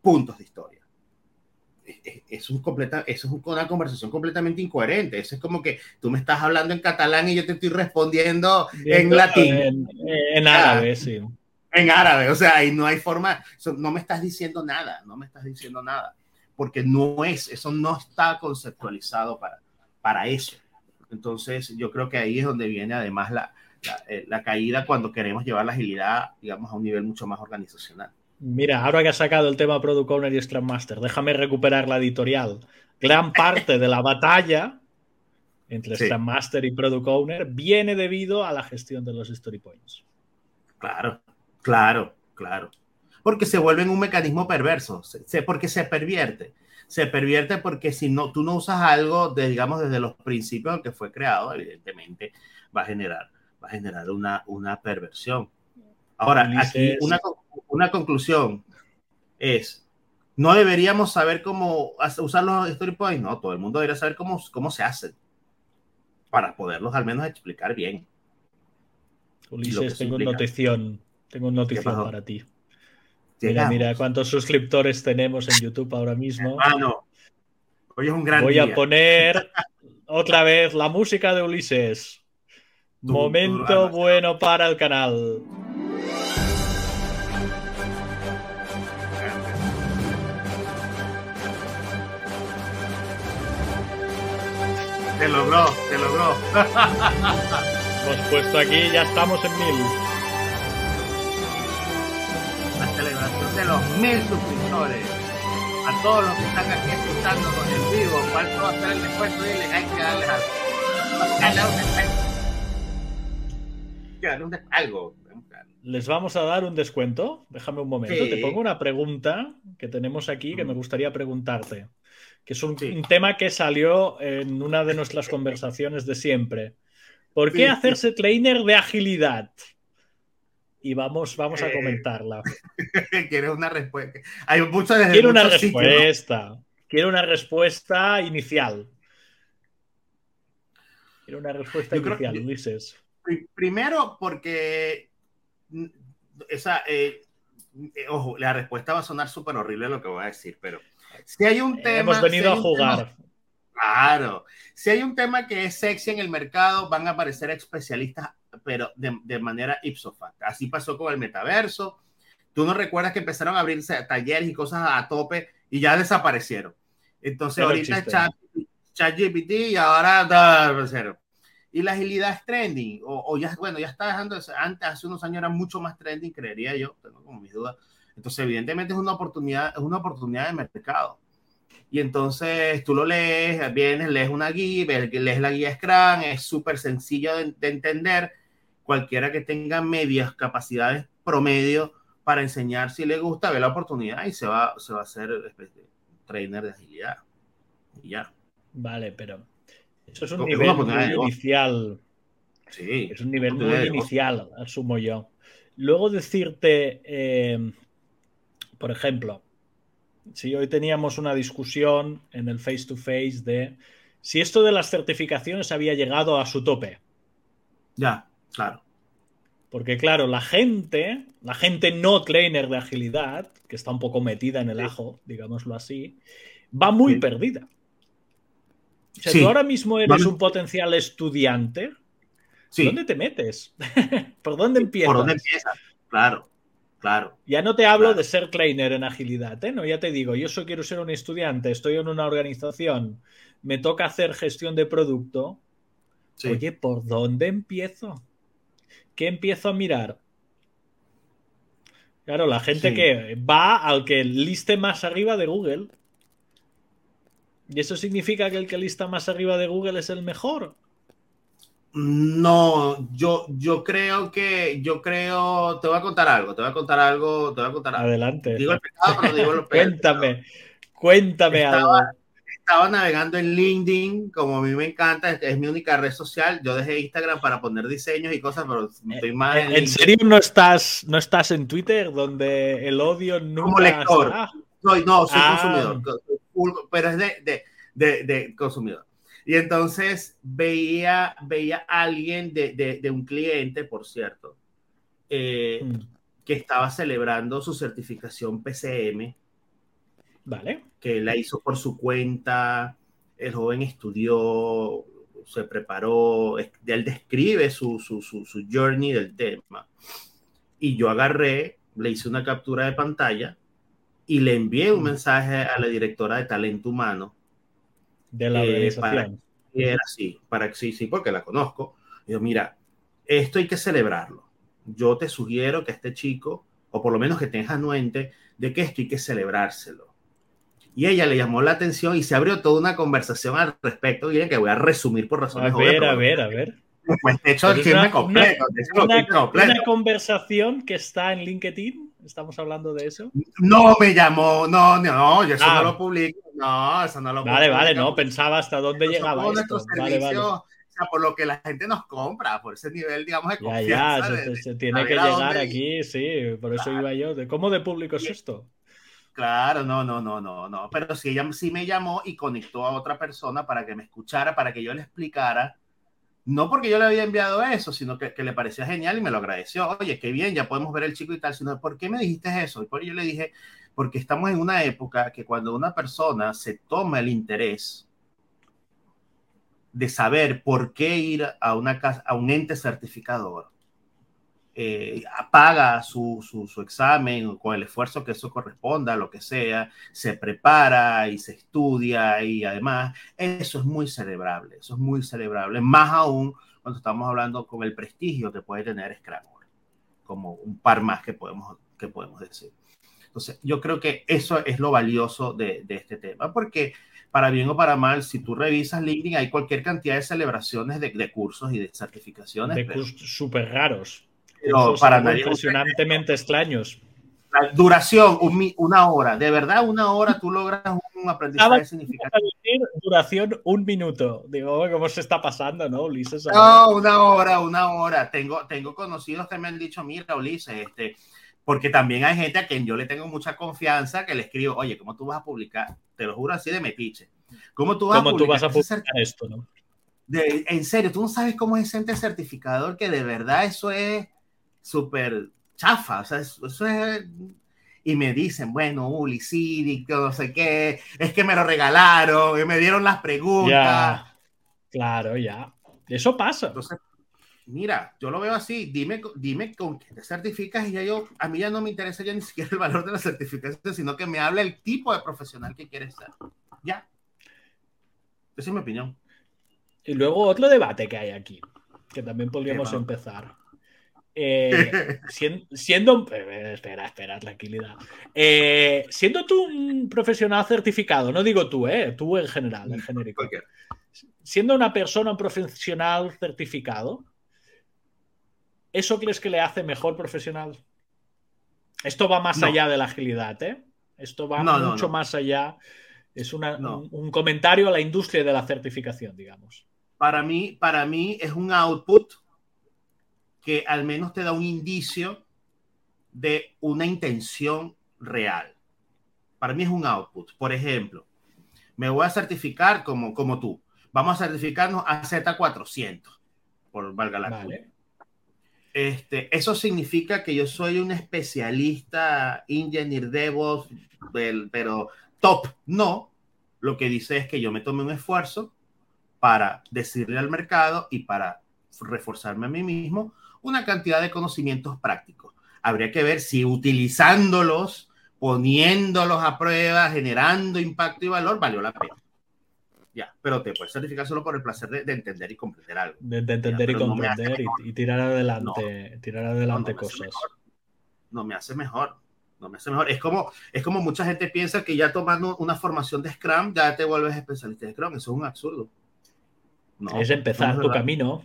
puntos de historia. Es, un completa, eso es una conversación completamente incoherente. Eso es como que tú me estás hablando en catalán y yo te estoy respondiendo en latín. En, árabe, sí. En árabe, o sea, y no hay forma, no me estás diciendo nada, no me estás diciendo nada, porque no es, eso no está conceptualizado para, para eso. Entonces, yo creo que ahí es donde viene además la, la, eh, la caída cuando queremos llevar la agilidad, digamos, a un nivel mucho más organizacional. Mira, ahora que ha sacado el tema Product Owner y Scrum Master, déjame recuperar la editorial. Gran parte de la batalla entre Scrum Master y Product Owner viene debido a la gestión de los Story Points. Claro, claro, claro. Porque se vuelven un mecanismo perverso, porque se pervierte. Se pervierte porque si no, tú no usas algo, de, digamos, desde los principios en que fue creado, evidentemente va a generar, va a generar una, una perversión. Ahora, aquí una, una conclusión es, no deberíamos saber cómo usar los story points, no, todo el mundo debería saber cómo, cómo se hacen para poderlos al menos explicar bien. Ulises, tengo notición, tengo notición para ti. Mira, mira cuántos suscriptores tenemos en YouTube ahora mismo. Ah, no. Hoy es un gran Voy a poner *laughs* otra vez la música de Ulises. Momento bueno para el canal. Se logró, se logró. Hemos puesto aquí, ya estamos en mil. La celebración de los mil suscriptores. A todos los que están aquí escuchando con el vivo, ¿cuál va a ser el descuento? Dile, hay que darles algo. Hay algo. Les vamos a dar un descuento. Déjame un momento. Te pongo una pregunta que tenemos aquí que me gustaría preguntarte que es un, tema que salió en una de nuestras conversaciones de siempre. ¿Por qué hacerse trainer de agilidad? Y vamos, vamos a eh, comentarla. *laughs* Quiero una respuesta. Hay muchas Quiero una respuesta. Quiero una respuesta inicial. Quiero una respuesta inicial, Ulises. Primero, porque esa, eh, eh, ojo, la respuesta va a sonar súper horrible lo que voy a decir, pero Si hay un tema. Hemos venido si a jugar. Tema, claro. Si hay un tema que es sexy en el mercado, van a aparecer especialistas, pero de, de manera ipso facto. Así pasó con el metaverso. Tú no recuerdas que empezaron a abrirse talleres y cosas a tope y ya desaparecieron. Entonces, pero ahorita chat, chat GPT y ahora da cero. Y la agilidad es trending, o, o, ya, bueno, ya está dejando, antes, hace unos años era mucho más trending, creería yo, tengo como mis dudas. Entonces, evidentemente es una oportunidad, es una oportunidad de mercado. Y entonces tú lo lees, vienes, lees una guía, lees la guía Scrum, es súper sencillo de, de, entender. Cualquiera que tenga medias capacidades promedio para enseñar si le gusta, ve la oportunidad y se va, se va a hacer trainer de agilidad. Y ya. Vale, pero eso es un Porque nivel muy inicial. Sí. Es un nivel muy inicial, asumo yo. Luego decirte, eh, por ejemplo, si hoy teníamos una discusión en el face to face de si esto de las certificaciones había llegado a su tope. Ya, claro. Porque claro, la gente, la gente no trainer de agilidad, que está un poco metida en el ajo, digámoslo así, va muy sí. perdida. O sea, sí. tú ahora mismo eres Vamos. un potencial estudiante. ¿Dónde te metes? *laughs* ¿Por dónde empiezas? ¿Por dónde empiezas? Claro, claro. Ya no te hablo claro. de ser trainer en agilidad, ¿eh? No, ya te digo, yo solo quiero ser un estudiante, estoy en una organización, me toca hacer gestión de producto. Sí. Oye, ¿por dónde empiezo? ¿Qué empiezo a mirar? Claro, la gente sí. que va al que liste más arriba de Google. ¿Y eso significa que el que lista más arriba de Google es el mejor? No, yo, yo creo que, yo creo, te voy a contar algo, te voy a contar algo, te voy a contar algo. Adelante. Digo el pecado, pero digo los *laughs* cuéntame, cuéntame estaba, algo. Estaba navegando en LinkedIn, como a mí me encanta, es, es, mi única red social. Yo dejé Instagram para poner diseños y cosas, pero estoy más en, ¿En serio no estás, no estás en Twitter, donde el odio nunca Como lector. Soy, no, soy ah. consumidor, pero es de, de, de, de consumidor. Y entonces veía, veía a alguien de, de, de, un cliente, por cierto, eh, mm. que estaba celebrando su certificación PCM. Vale. Que la hizo por su cuenta. El joven estudió, se preparó, él describe su, su, su, su journey del tema. Y yo agarré, le hice una captura de pantalla y le envié un mensaje a la directora de talento humano de la organización. Eh, para que era así, para sí, sí, porque la conozco. Digo, mira, esto hay que celebrarlo. Yo te sugiero que este chico, o por lo menos que tengas anuente, de que esto hay que celebrárselo. Y ella le llamó la atención y se abrió toda una conversación al respecto. Y que voy a resumir por razones A ver, a ver, a ver. Pues de hecho, el chisme completo. Una, una, completo. una conversación que está en LinkedIn ¿Estamos hablando de eso? No me llamó, no, no, yo eso ah. no lo publico, no, eso no lo Vale, publico. vale, no, pensaba hasta dónde llegaba esto. Vale, vale. O sea, por lo que la gente nos compra, por ese nivel, digamos, de confianza. Ya, ya, de, se, tiene que llegar aquí, sí, por eso claro. iba yo. De, ¿Cómo de público es esto? Claro, no, no, no, no, no, pero sí, ella sí me llamó y conectó a otra persona para que me escuchara, para que yo le explicara no porque yo le había enviado eso, sino que, le parecía genial y me lo agradeció. Oye, qué bien, ya podemos ver el chico y tal, sino ¿por qué me dijiste eso? Y por ello le dije, porque estamos en una época que cuando una persona se toma el interés de saber por qué ir a, una casa, a un ente certificador, eh, paga su, su, su, examen con el esfuerzo que eso corresponda, lo que sea, se prepara y se estudia y además eso es muy celebrable, eso es muy celebrable, más aún cuando estamos hablando con el prestigio que puede tener Scramble, como un par más que podemos, que podemos decir. Entonces, yo creo que eso es lo valioso de, de este tema, porque para bien o para mal, si tú revisas LinkedIn, hay cualquier cantidad de celebraciones de, de cursos y de certificaciones. De cursos súper raros pero para nadie impresionantemente extraños. La duración, un, una hora. De verdad, una hora tú logras un *laughs* aprendizaje significativo. Duración, un minuto. Digo, ¿cómo se está pasando, no, Ulises? No, una hora, una hora. Tengo, tengo conocidos que me han dicho, mira, Ulises, este, porque también hay gente a quien yo le tengo mucha confianza que le escribo, oye, ¿cómo tú vas a publicar? Te lo juro así de metiche. ¿Cómo tú vas, ¿Cómo a, publicar tú vas a publicar esto, no? De, en serio, tú no sabes cómo es ese ente certificador que de verdad eso es súper chafa, o sea, eso, es... y me dicen, bueno, Uli, sí, no sé qué, es que me lo regalaron, y me dieron las preguntas. Claro, ya. Eso pasa. Entonces, mira, yo lo veo así, dime, dime con qué te certificas y ya yo, a mí ya no me interesa ya ni siquiera el valor de la certificación, sino que me hable el tipo de profesional que quieres ser. Ya. Esa es mi opinión. Y luego otro debate que hay aquí, que también podríamos empezar. Eh, *laughs* siendo, eh, espera, espera, tranquilidad. Eh, siendo tú un profesional certificado, no digo tú, eh, tú en general, en genérico. Siendo una persona, un profesional certificado, ¿eso crees que le hace mejor profesional? Esto va más allá de la agilidad, ¿eh? Esto va mucho más allá. Es un, un comentario a la industria de la certificación, digamos. Para mí, para mí es un output que al menos te da un indicio de una intención real. Para mí es un output. Por ejemplo, me voy a certificar como, como tú. Vamos a certificarnos a Z400, por valga la Este, eso significa que yo soy un especialista engineer DevOps, pero top no. Lo que dice es que yo me tome un esfuerzo para decirle al mercado y para reforzarme a mí mismo una cantidad de conocimientos prácticos. Habría que ver si utilizándolos, poniéndolos a prueba, generando impacto y valor, valió la pena. Ya, pero te puedes certificar solo por el placer de, entender y comprender algo. De, entender y comprender y, tirar adelante, tirar adelante cosas. No me hace mejor. No me hace mejor. Es como, es como mucha gente piensa que ya tomando una formación de Scrum ya te vuelves especialista de Scrum. Eso es un absurdo. es empezar tu camino.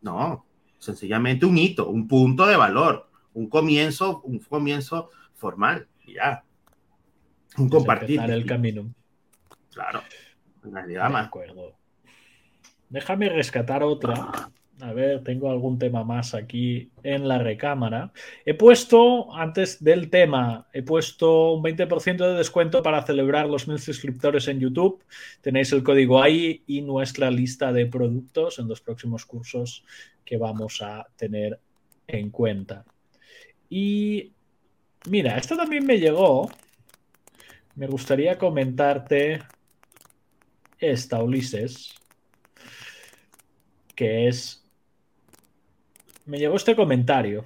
No, sencillamente un hito, un punto de valor, un comienzo, un comienzo formal, ya. Un compartir. el camino. Claro, en realidad más. acuerdo. Déjame rescatar otra. A ver, tengo algún tema más aquí en la recámara. He puesto, antes del tema, he puesto un 20% de descuento para celebrar los mil suscriptores en YouTube. Tenéis el código ahí y nuestra lista de productos en los próximos cursos que vamos a tener en cuenta. Y mira, esto también me llegó. Me gustaría comentarte esta, Ulises, que es... Me llegó este comentario.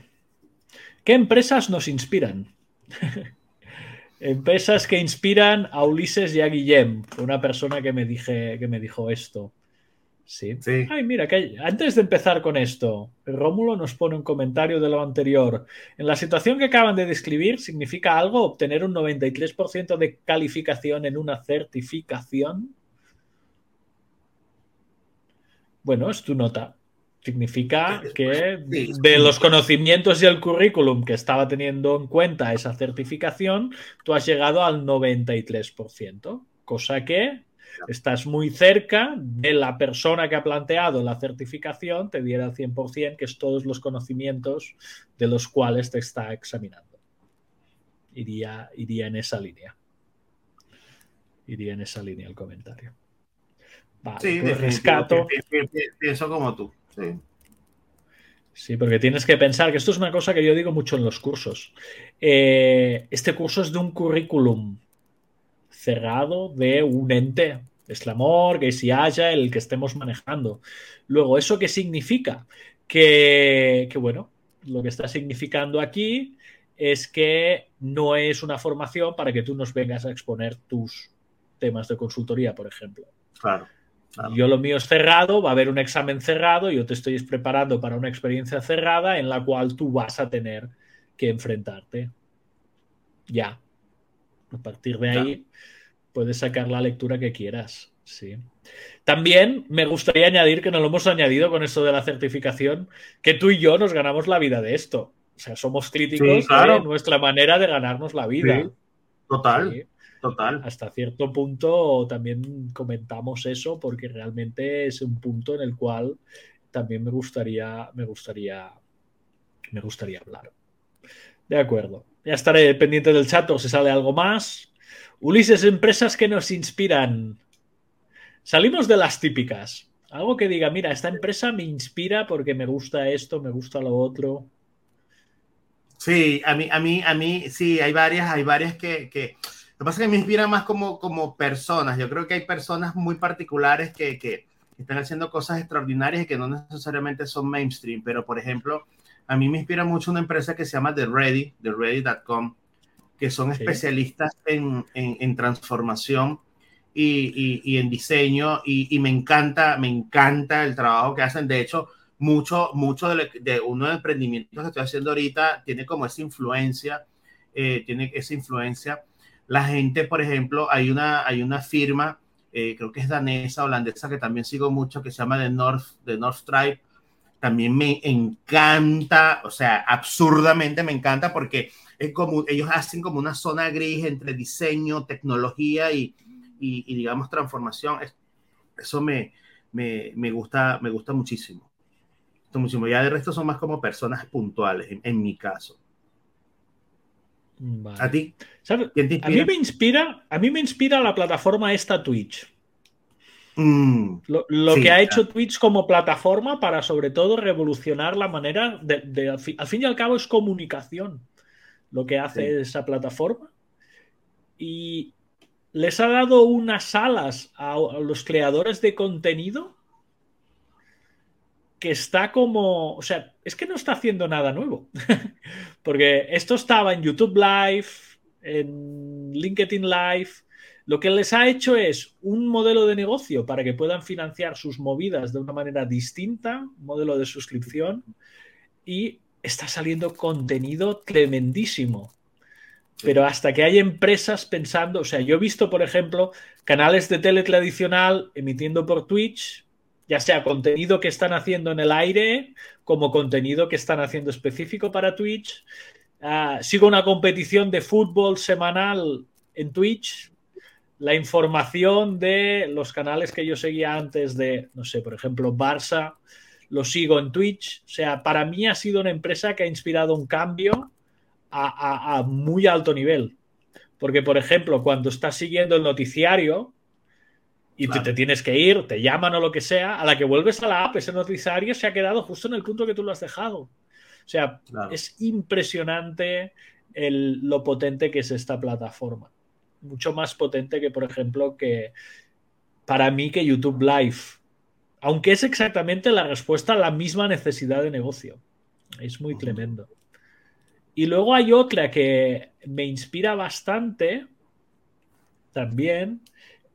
¿Qué empresas nos inspiran? *laughs* empresas que inspiran a Ulises y a Guillem, una persona que me, dije, que me dijo esto. Sí. Ay, mira, que antes de empezar con esto, Rómulo nos pone un comentario de lo anterior. En la situación que acaban de describir, ¿significa algo obtener un 93% de calificación en una certificación? Bueno, es tu nota. Significa que de los conocimientos y el currículum que estaba teniendo en cuenta esa certificación, tú has llegado al 93%, cosa que estás muy cerca de la persona que ha planteado la certificación, te diera el 100%, que es todos los conocimientos de los cuales te está examinando. Iría, iría en esa línea. Iría en esa línea el comentario. Vale, sí, pues rescato. Pienso como tú. Sí. Sí, porque tienes que pensar que esto es una cosa que yo digo mucho en los cursos. Eh, este curso es de un currículum cerrado de un ente, Slamor, que si haya el que estemos manejando. Luego, ¿eso qué significa? Que, que, bueno, lo que está significando aquí es que no es una formación para que tú nos vengas a exponer tus temas de consultoría, por ejemplo. Claro. Yo lo mío es cerrado, va a haber un examen cerrado, yo te estoy preparando para una experiencia cerrada en la cual tú vas a tener que enfrentarte. Ya. A partir de ahí puedes sacar la lectura que quieras. Sí. También me gustaría añadir que no lo hemos añadido con esto de la certificación, que tú y yo nos ganamos la vida de esto. O sea, somos críticos de nuestra manera de ganarnos la vida. total. Total. Hasta cierto punto también comentamos eso porque realmente es un punto en el cual también me gustaría, me gustaría, me gustaría hablar. De acuerdo. Ya estaré pendiente del chat o si sale algo más. Ulises, empresas que nos inspiran. Salimos de las típicas. Algo que diga, mira, esta empresa me inspira porque me gusta esto, me gusta lo otro. Sí, a mí, a mí, a mí, sí, hay varias, hay varias que. Lo que pasa es que me inspira más como, como personas. Yo creo que hay personas muy particulares que, que están haciendo cosas extraordinarias y que no necesariamente son mainstream, pero por ejemplo, a mí me inspira mucho una empresa que se llama The Ready, TheReady.com, que son especialistas en, en, en, transformación y, y, y en diseño y, y, me encanta, me encanta el trabajo que hacen. De hecho, mucho, mucho de, de uno de los emprendimientos que estoy haciendo ahorita tiene como esa influencia, eh, tiene esa influencia. La gente, por ejemplo, hay una, hay una firma, eh, creo que es danesa, holandesa, que también sigo mucho, que se llama The North, The North Stripe. También me encanta, o sea, absurdamente me encanta porque es como, ellos hacen como una zona gris entre diseño, tecnología y, y, y digamos, transformación. Eso me, me, me, gusta, me gusta muchísimo. muchísimo. Ya de resto son más como personas puntuales, en, en mi caso. Vale. ¿A ti? ¿Sabes? A mí me inspira, a mí me inspira la plataforma esta Twitch. Mm, Lo, lo sí, que ha hecho Twitch como plataforma para sobre todo revolucionar la manera de, de al, fin, al, fin, y al cabo es comunicación lo que hace sí. esa plataforma. Y les ha dado unas alas a, a los creadores de contenido que está como, o sea, es que no está haciendo nada nuevo, *laughs* porque esto estaba en YouTube Live, en LinkedIn Live, lo que les ha hecho es un modelo de negocio para que puedan financiar sus movidas de una manera distinta, un modelo de suscripción, y está saliendo contenido tremendísimo. Pero hasta que hay empresas pensando, o sea, yo he visto, por ejemplo, canales de tele tradicional emitiendo por Twitch, ya sea contenido que están haciendo en el aire, como contenido que están haciendo específico para Twitch. Uh, sigo una competición de fútbol semanal en Twitch. La información de los canales que yo seguía antes de, no sé, por ejemplo, Barça, lo sigo en Twitch. O sea, para mí ha sido una empresa que ha inspirado un cambio a, a, a muy alto nivel. Porque, por ejemplo, cuando estás siguiendo el noticiario, y claro. te, te, tienes que ir, te llaman o lo que sea, a la que vuelves a la app, ese noticiario se ha quedado justo en el punto que tú lo has dejado. O sea, claro. es impresionante el, lo potente que es esta plataforma. Mucho más potente que, por ejemplo, que para mí que YouTube Live. Aunque es exactamente la respuesta a la misma necesidad de negocio. Es muy tremendo. Y luego hay otra que me inspira bastante también,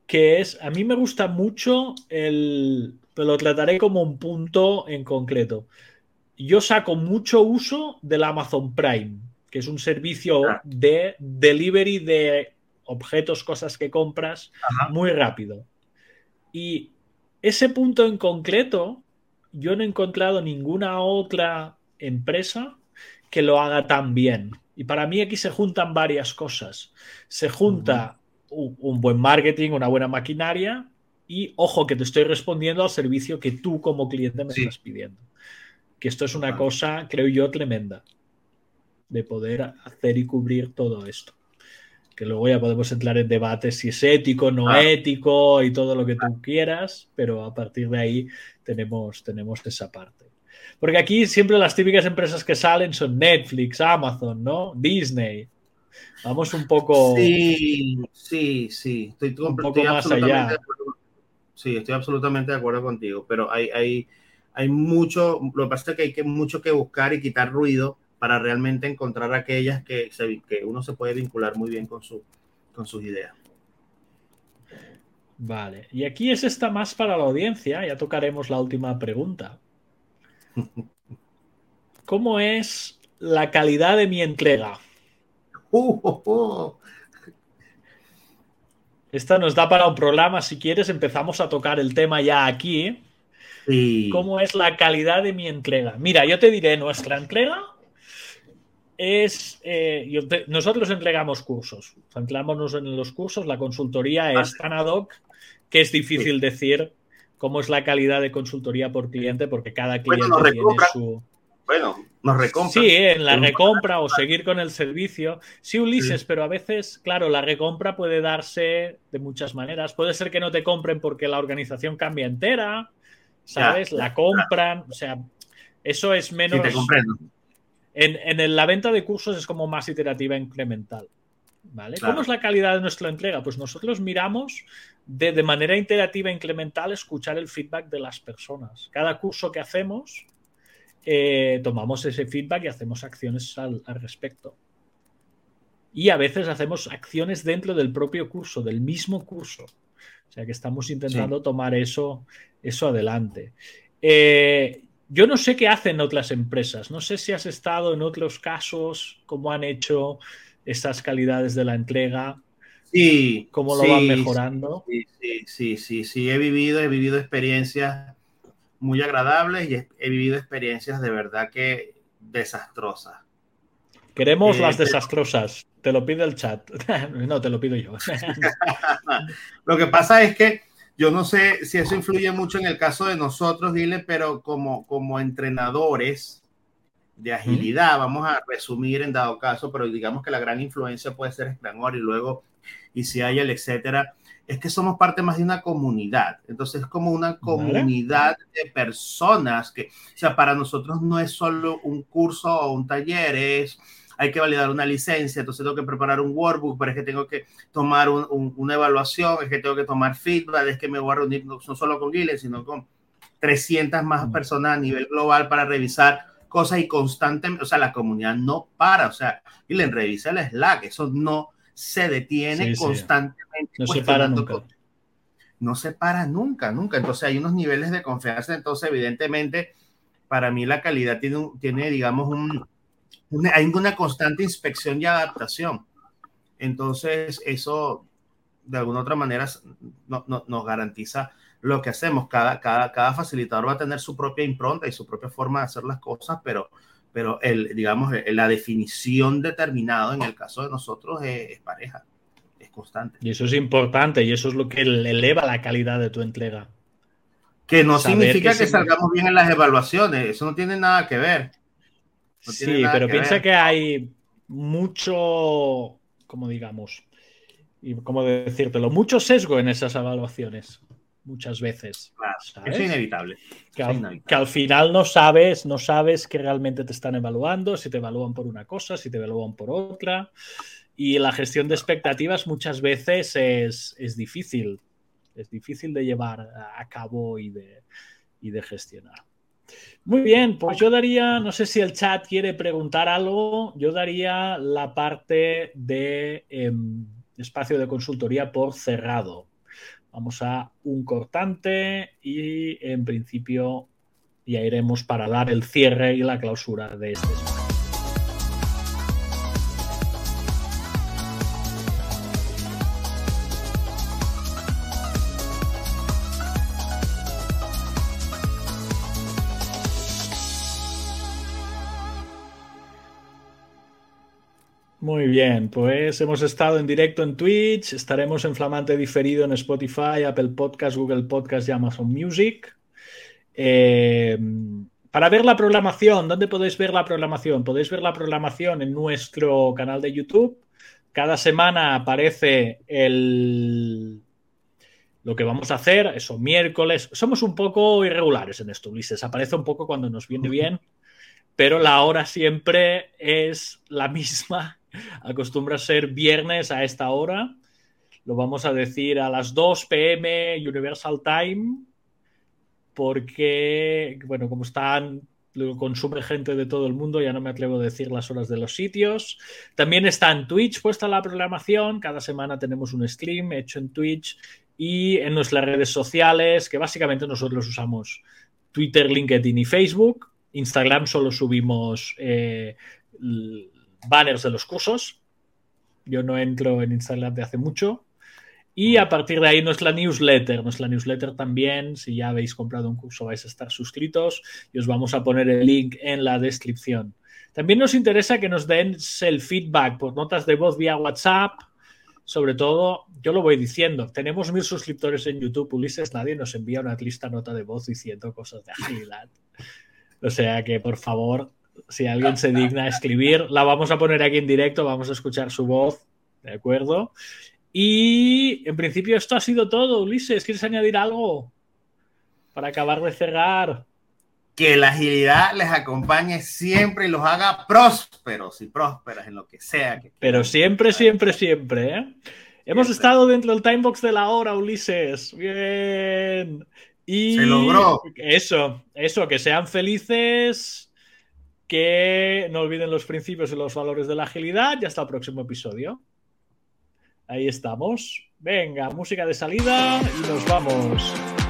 que es, a mí me gusta mucho el, pero lo trataré como un punto en concreto. Yo saco mucho uso del Amazon Prime, que es un servicio ah. de delivery de objetos, cosas que compras Ajá. muy rápido. Y ese punto en concreto, yo no he encontrado ninguna otra empresa que lo haga tan bien. Y para mí aquí se juntan varias cosas. Se junta uh -huh. un, un, buen marketing, una buena maquinaria y, ojo, que te estoy respondiendo al servicio que tú como cliente me sí. estás pidiendo. Que esto es una cosa, creo yo, tremenda de poder hacer y cubrir todo esto. Que luego ya podemos entrar en debates si es ético, no ah. ético y todo lo que tú quieras, pero a partir de ahí tenemos, tenemos esa parte. Porque aquí siempre las típicas empresas que salen son Netflix, Amazon, ¿no? Disney. Vamos un poco. Sí, sí, sí. Estoy, un poco estoy más allá. Sí, estoy absolutamente de acuerdo contigo. Pero hay, hay, hay mucho. Lo que pasa es que hay que, mucho que buscar y quitar ruido para realmente encontrar aquellas que, se, que uno se puede vincular muy bien con, su, con sus ideas. Vale, y aquí es esta más para la audiencia, ya tocaremos la última pregunta. *laughs* ¿Cómo es la calidad de mi entrega? Uh, uh, uh. Esta nos da para un programa, si quieres empezamos a tocar el tema ya aquí. Sí. ¿Cómo es la calidad de mi entrega? Mira, yo te diré, nuestra entrega es, eh, yo te, nosotros entregamos cursos, centramos en los cursos, la consultoría ah. es tan ad hoc que es difícil sí. decir cómo es la calidad de consultoría por cliente, porque cada cliente bueno, tiene su... Bueno, nos recompra. Sí, en la recompra o seguir con el servicio. Sí, Ulises, sí. pero a veces, claro, la recompra puede darse de muchas maneras. Puede ser que no te compren porque la organización cambia entera, ¿sabes? Ya, la compran, ya. o sea, eso es menos... Sí, te comprendo En, la venta de cursos es como más iterativa e incremental. ¿Vale? ¿Cómo es la calidad de nuestra entrega? Pues nosotros miramos de, de, manera iterativa e incremental escuchar el feedback de las personas. Cada curso que hacemos, eh, tomamos ese feedback y hacemos acciones al, al, respecto. Y a veces hacemos acciones dentro del propio curso, del mismo curso. O sea que estamos intentando sí. tomar eso, eso adelante. Eh, yo no sé qué hacen otras empresas. No sé si has estado en otros casos, cómo han hecho esas calidades de la entrega. Sí. ¿Cómo lo sí, van mejorando? Sí, sí, sí, sí, sí. He vivido, he vivido experiencias muy agradables y he, he vivido experiencias de verdad que desastrosas. Queremos eh, las desastrosas. Te lo pide el chat. *laughs* no, te lo pido yo. *laughs* lo que pasa es que yo no sé si eso influye mucho en el caso de nosotros, dile, pero como, como entrenadores de agilidad, vamos a resumir en dado caso, pero digamos que la gran influencia puede ser Scrum y luego y si hay el etcétera, es que somos parte más de una comunidad. Entonces es como una comunidad de personas que, o sea, para nosotros no es solo un curso o un taller, es hay que validar una licencia, entonces tengo que preparar un workbook, pero es que tengo que tomar un, un, una evaluación, es que tengo que tomar feedback, es que me voy a reunir no, no solo con Guilen, sino con 300 más personas a nivel global para revisar cosas y constantemente, o sea, la comunidad no para, o sea, Guilen, revisa el Slack, eso no se detiene sí, constantemente. Sí. No se para nunca. Cosas. No se para nunca, nunca. Entonces hay unos niveles de confianza, entonces evidentemente para mí la calidad tiene digamos, un, una, hay una constante inspección y adaptación. Entonces, eso de alguna otra manera no, no, nos garantiza lo que hacemos. Cada, cada, cada facilitador va a tener su propia impronta y su propia forma de hacer las cosas, pero, pero el, digamos, la definición determinada en el caso de nosotros es, es pareja, es constante. Y eso es importante y eso es lo que eleva la calidad de tu entrega. Que no Saber significa que, que salgamos bien en las evaluaciones, eso no tiene nada que ver. No sí, pero que piensa ver. que hay mucho, como digamos, y cómo decírtelo, mucho sesgo en esas evaluaciones, muchas veces. Claro, ¿sabes? es inevitable. Que, es al, inevitable. que, al, final no sabes, no sabes que realmente te están evaluando, si te evalúan por una cosa, si te evalúan por otra. Y la gestión de expectativas muchas veces es, es difícil. Es difícil de llevar a cabo y de, y de gestionar. Muy bien, pues yo daría, no sé si el chat quiere preguntar algo, yo daría la parte de eh, espacio de consultoría por cerrado. Vamos a un cortante y en principio ya iremos para dar el cierre y la clausura de este espacio. Muy bien, pues hemos estado en directo en Twitch, estaremos en Flamante diferido en Spotify, Apple Podcast, Google Podcast y Amazon Music. Eh, para ver la programación, ¿dónde podéis ver la programación? Podéis ver la programación en nuestro canal de YouTube. Cada semana aparece el, lo que vamos a hacer, eso, miércoles. Somos un poco irregulares en esto, Ulises. Aparece un poco cuando nos viene *laughs* bien, pero la hora siempre es la misma acostumbra ser viernes a esta hora. Lo vamos a decir a las 2 pm Universal Time, porque, bueno, como están, lo consume gente de todo el mundo, ya no me atrevo a decir las horas de los sitios. También está en Twitch puesta la programación, cada semana tenemos un stream hecho en Twitch y en nuestras redes sociales, que básicamente nosotros usamos Twitter, LinkedIn y Facebook. Instagram solo subimos eh, banners de los cursos. Yo no entro en Instagram de hace mucho. Y a partir de ahí nuestra newsletter. Nuestra newsletter también, si ya habéis comprado un curso vais a estar suscritos y os vamos a poner el link en la descripción. También nos interesa que nos den el feedback por notas de voz vía WhatsApp. Sobre todo, yo lo voy diciendo, tenemos mil suscriptores en YouTube, Ulises, nadie nos envía una triste nota de voz diciendo cosas de agilidad. O sea que, por favor, si alguien se digna a escribir, la vamos a poner aquí en directo, vamos a escuchar su voz, ¿de acuerdo? Y en principio esto ha sido todo, Ulises, ¿quieres añadir algo para acabar de cerrar? que la agilidad les acompañe siempre y los haga prósperos y prósperas en lo que sea. Que Pero siempre, siempre, siempre. ¿eh? Hemos estado dentro del timebox de la hora, Ulises. Bien. Y Se logró. Eso, eso, que sean felices, que no olviden los principios y los valores de la agilidad y hasta el próximo episodio. Ahí estamos. Venga, música de salida y nos vamos.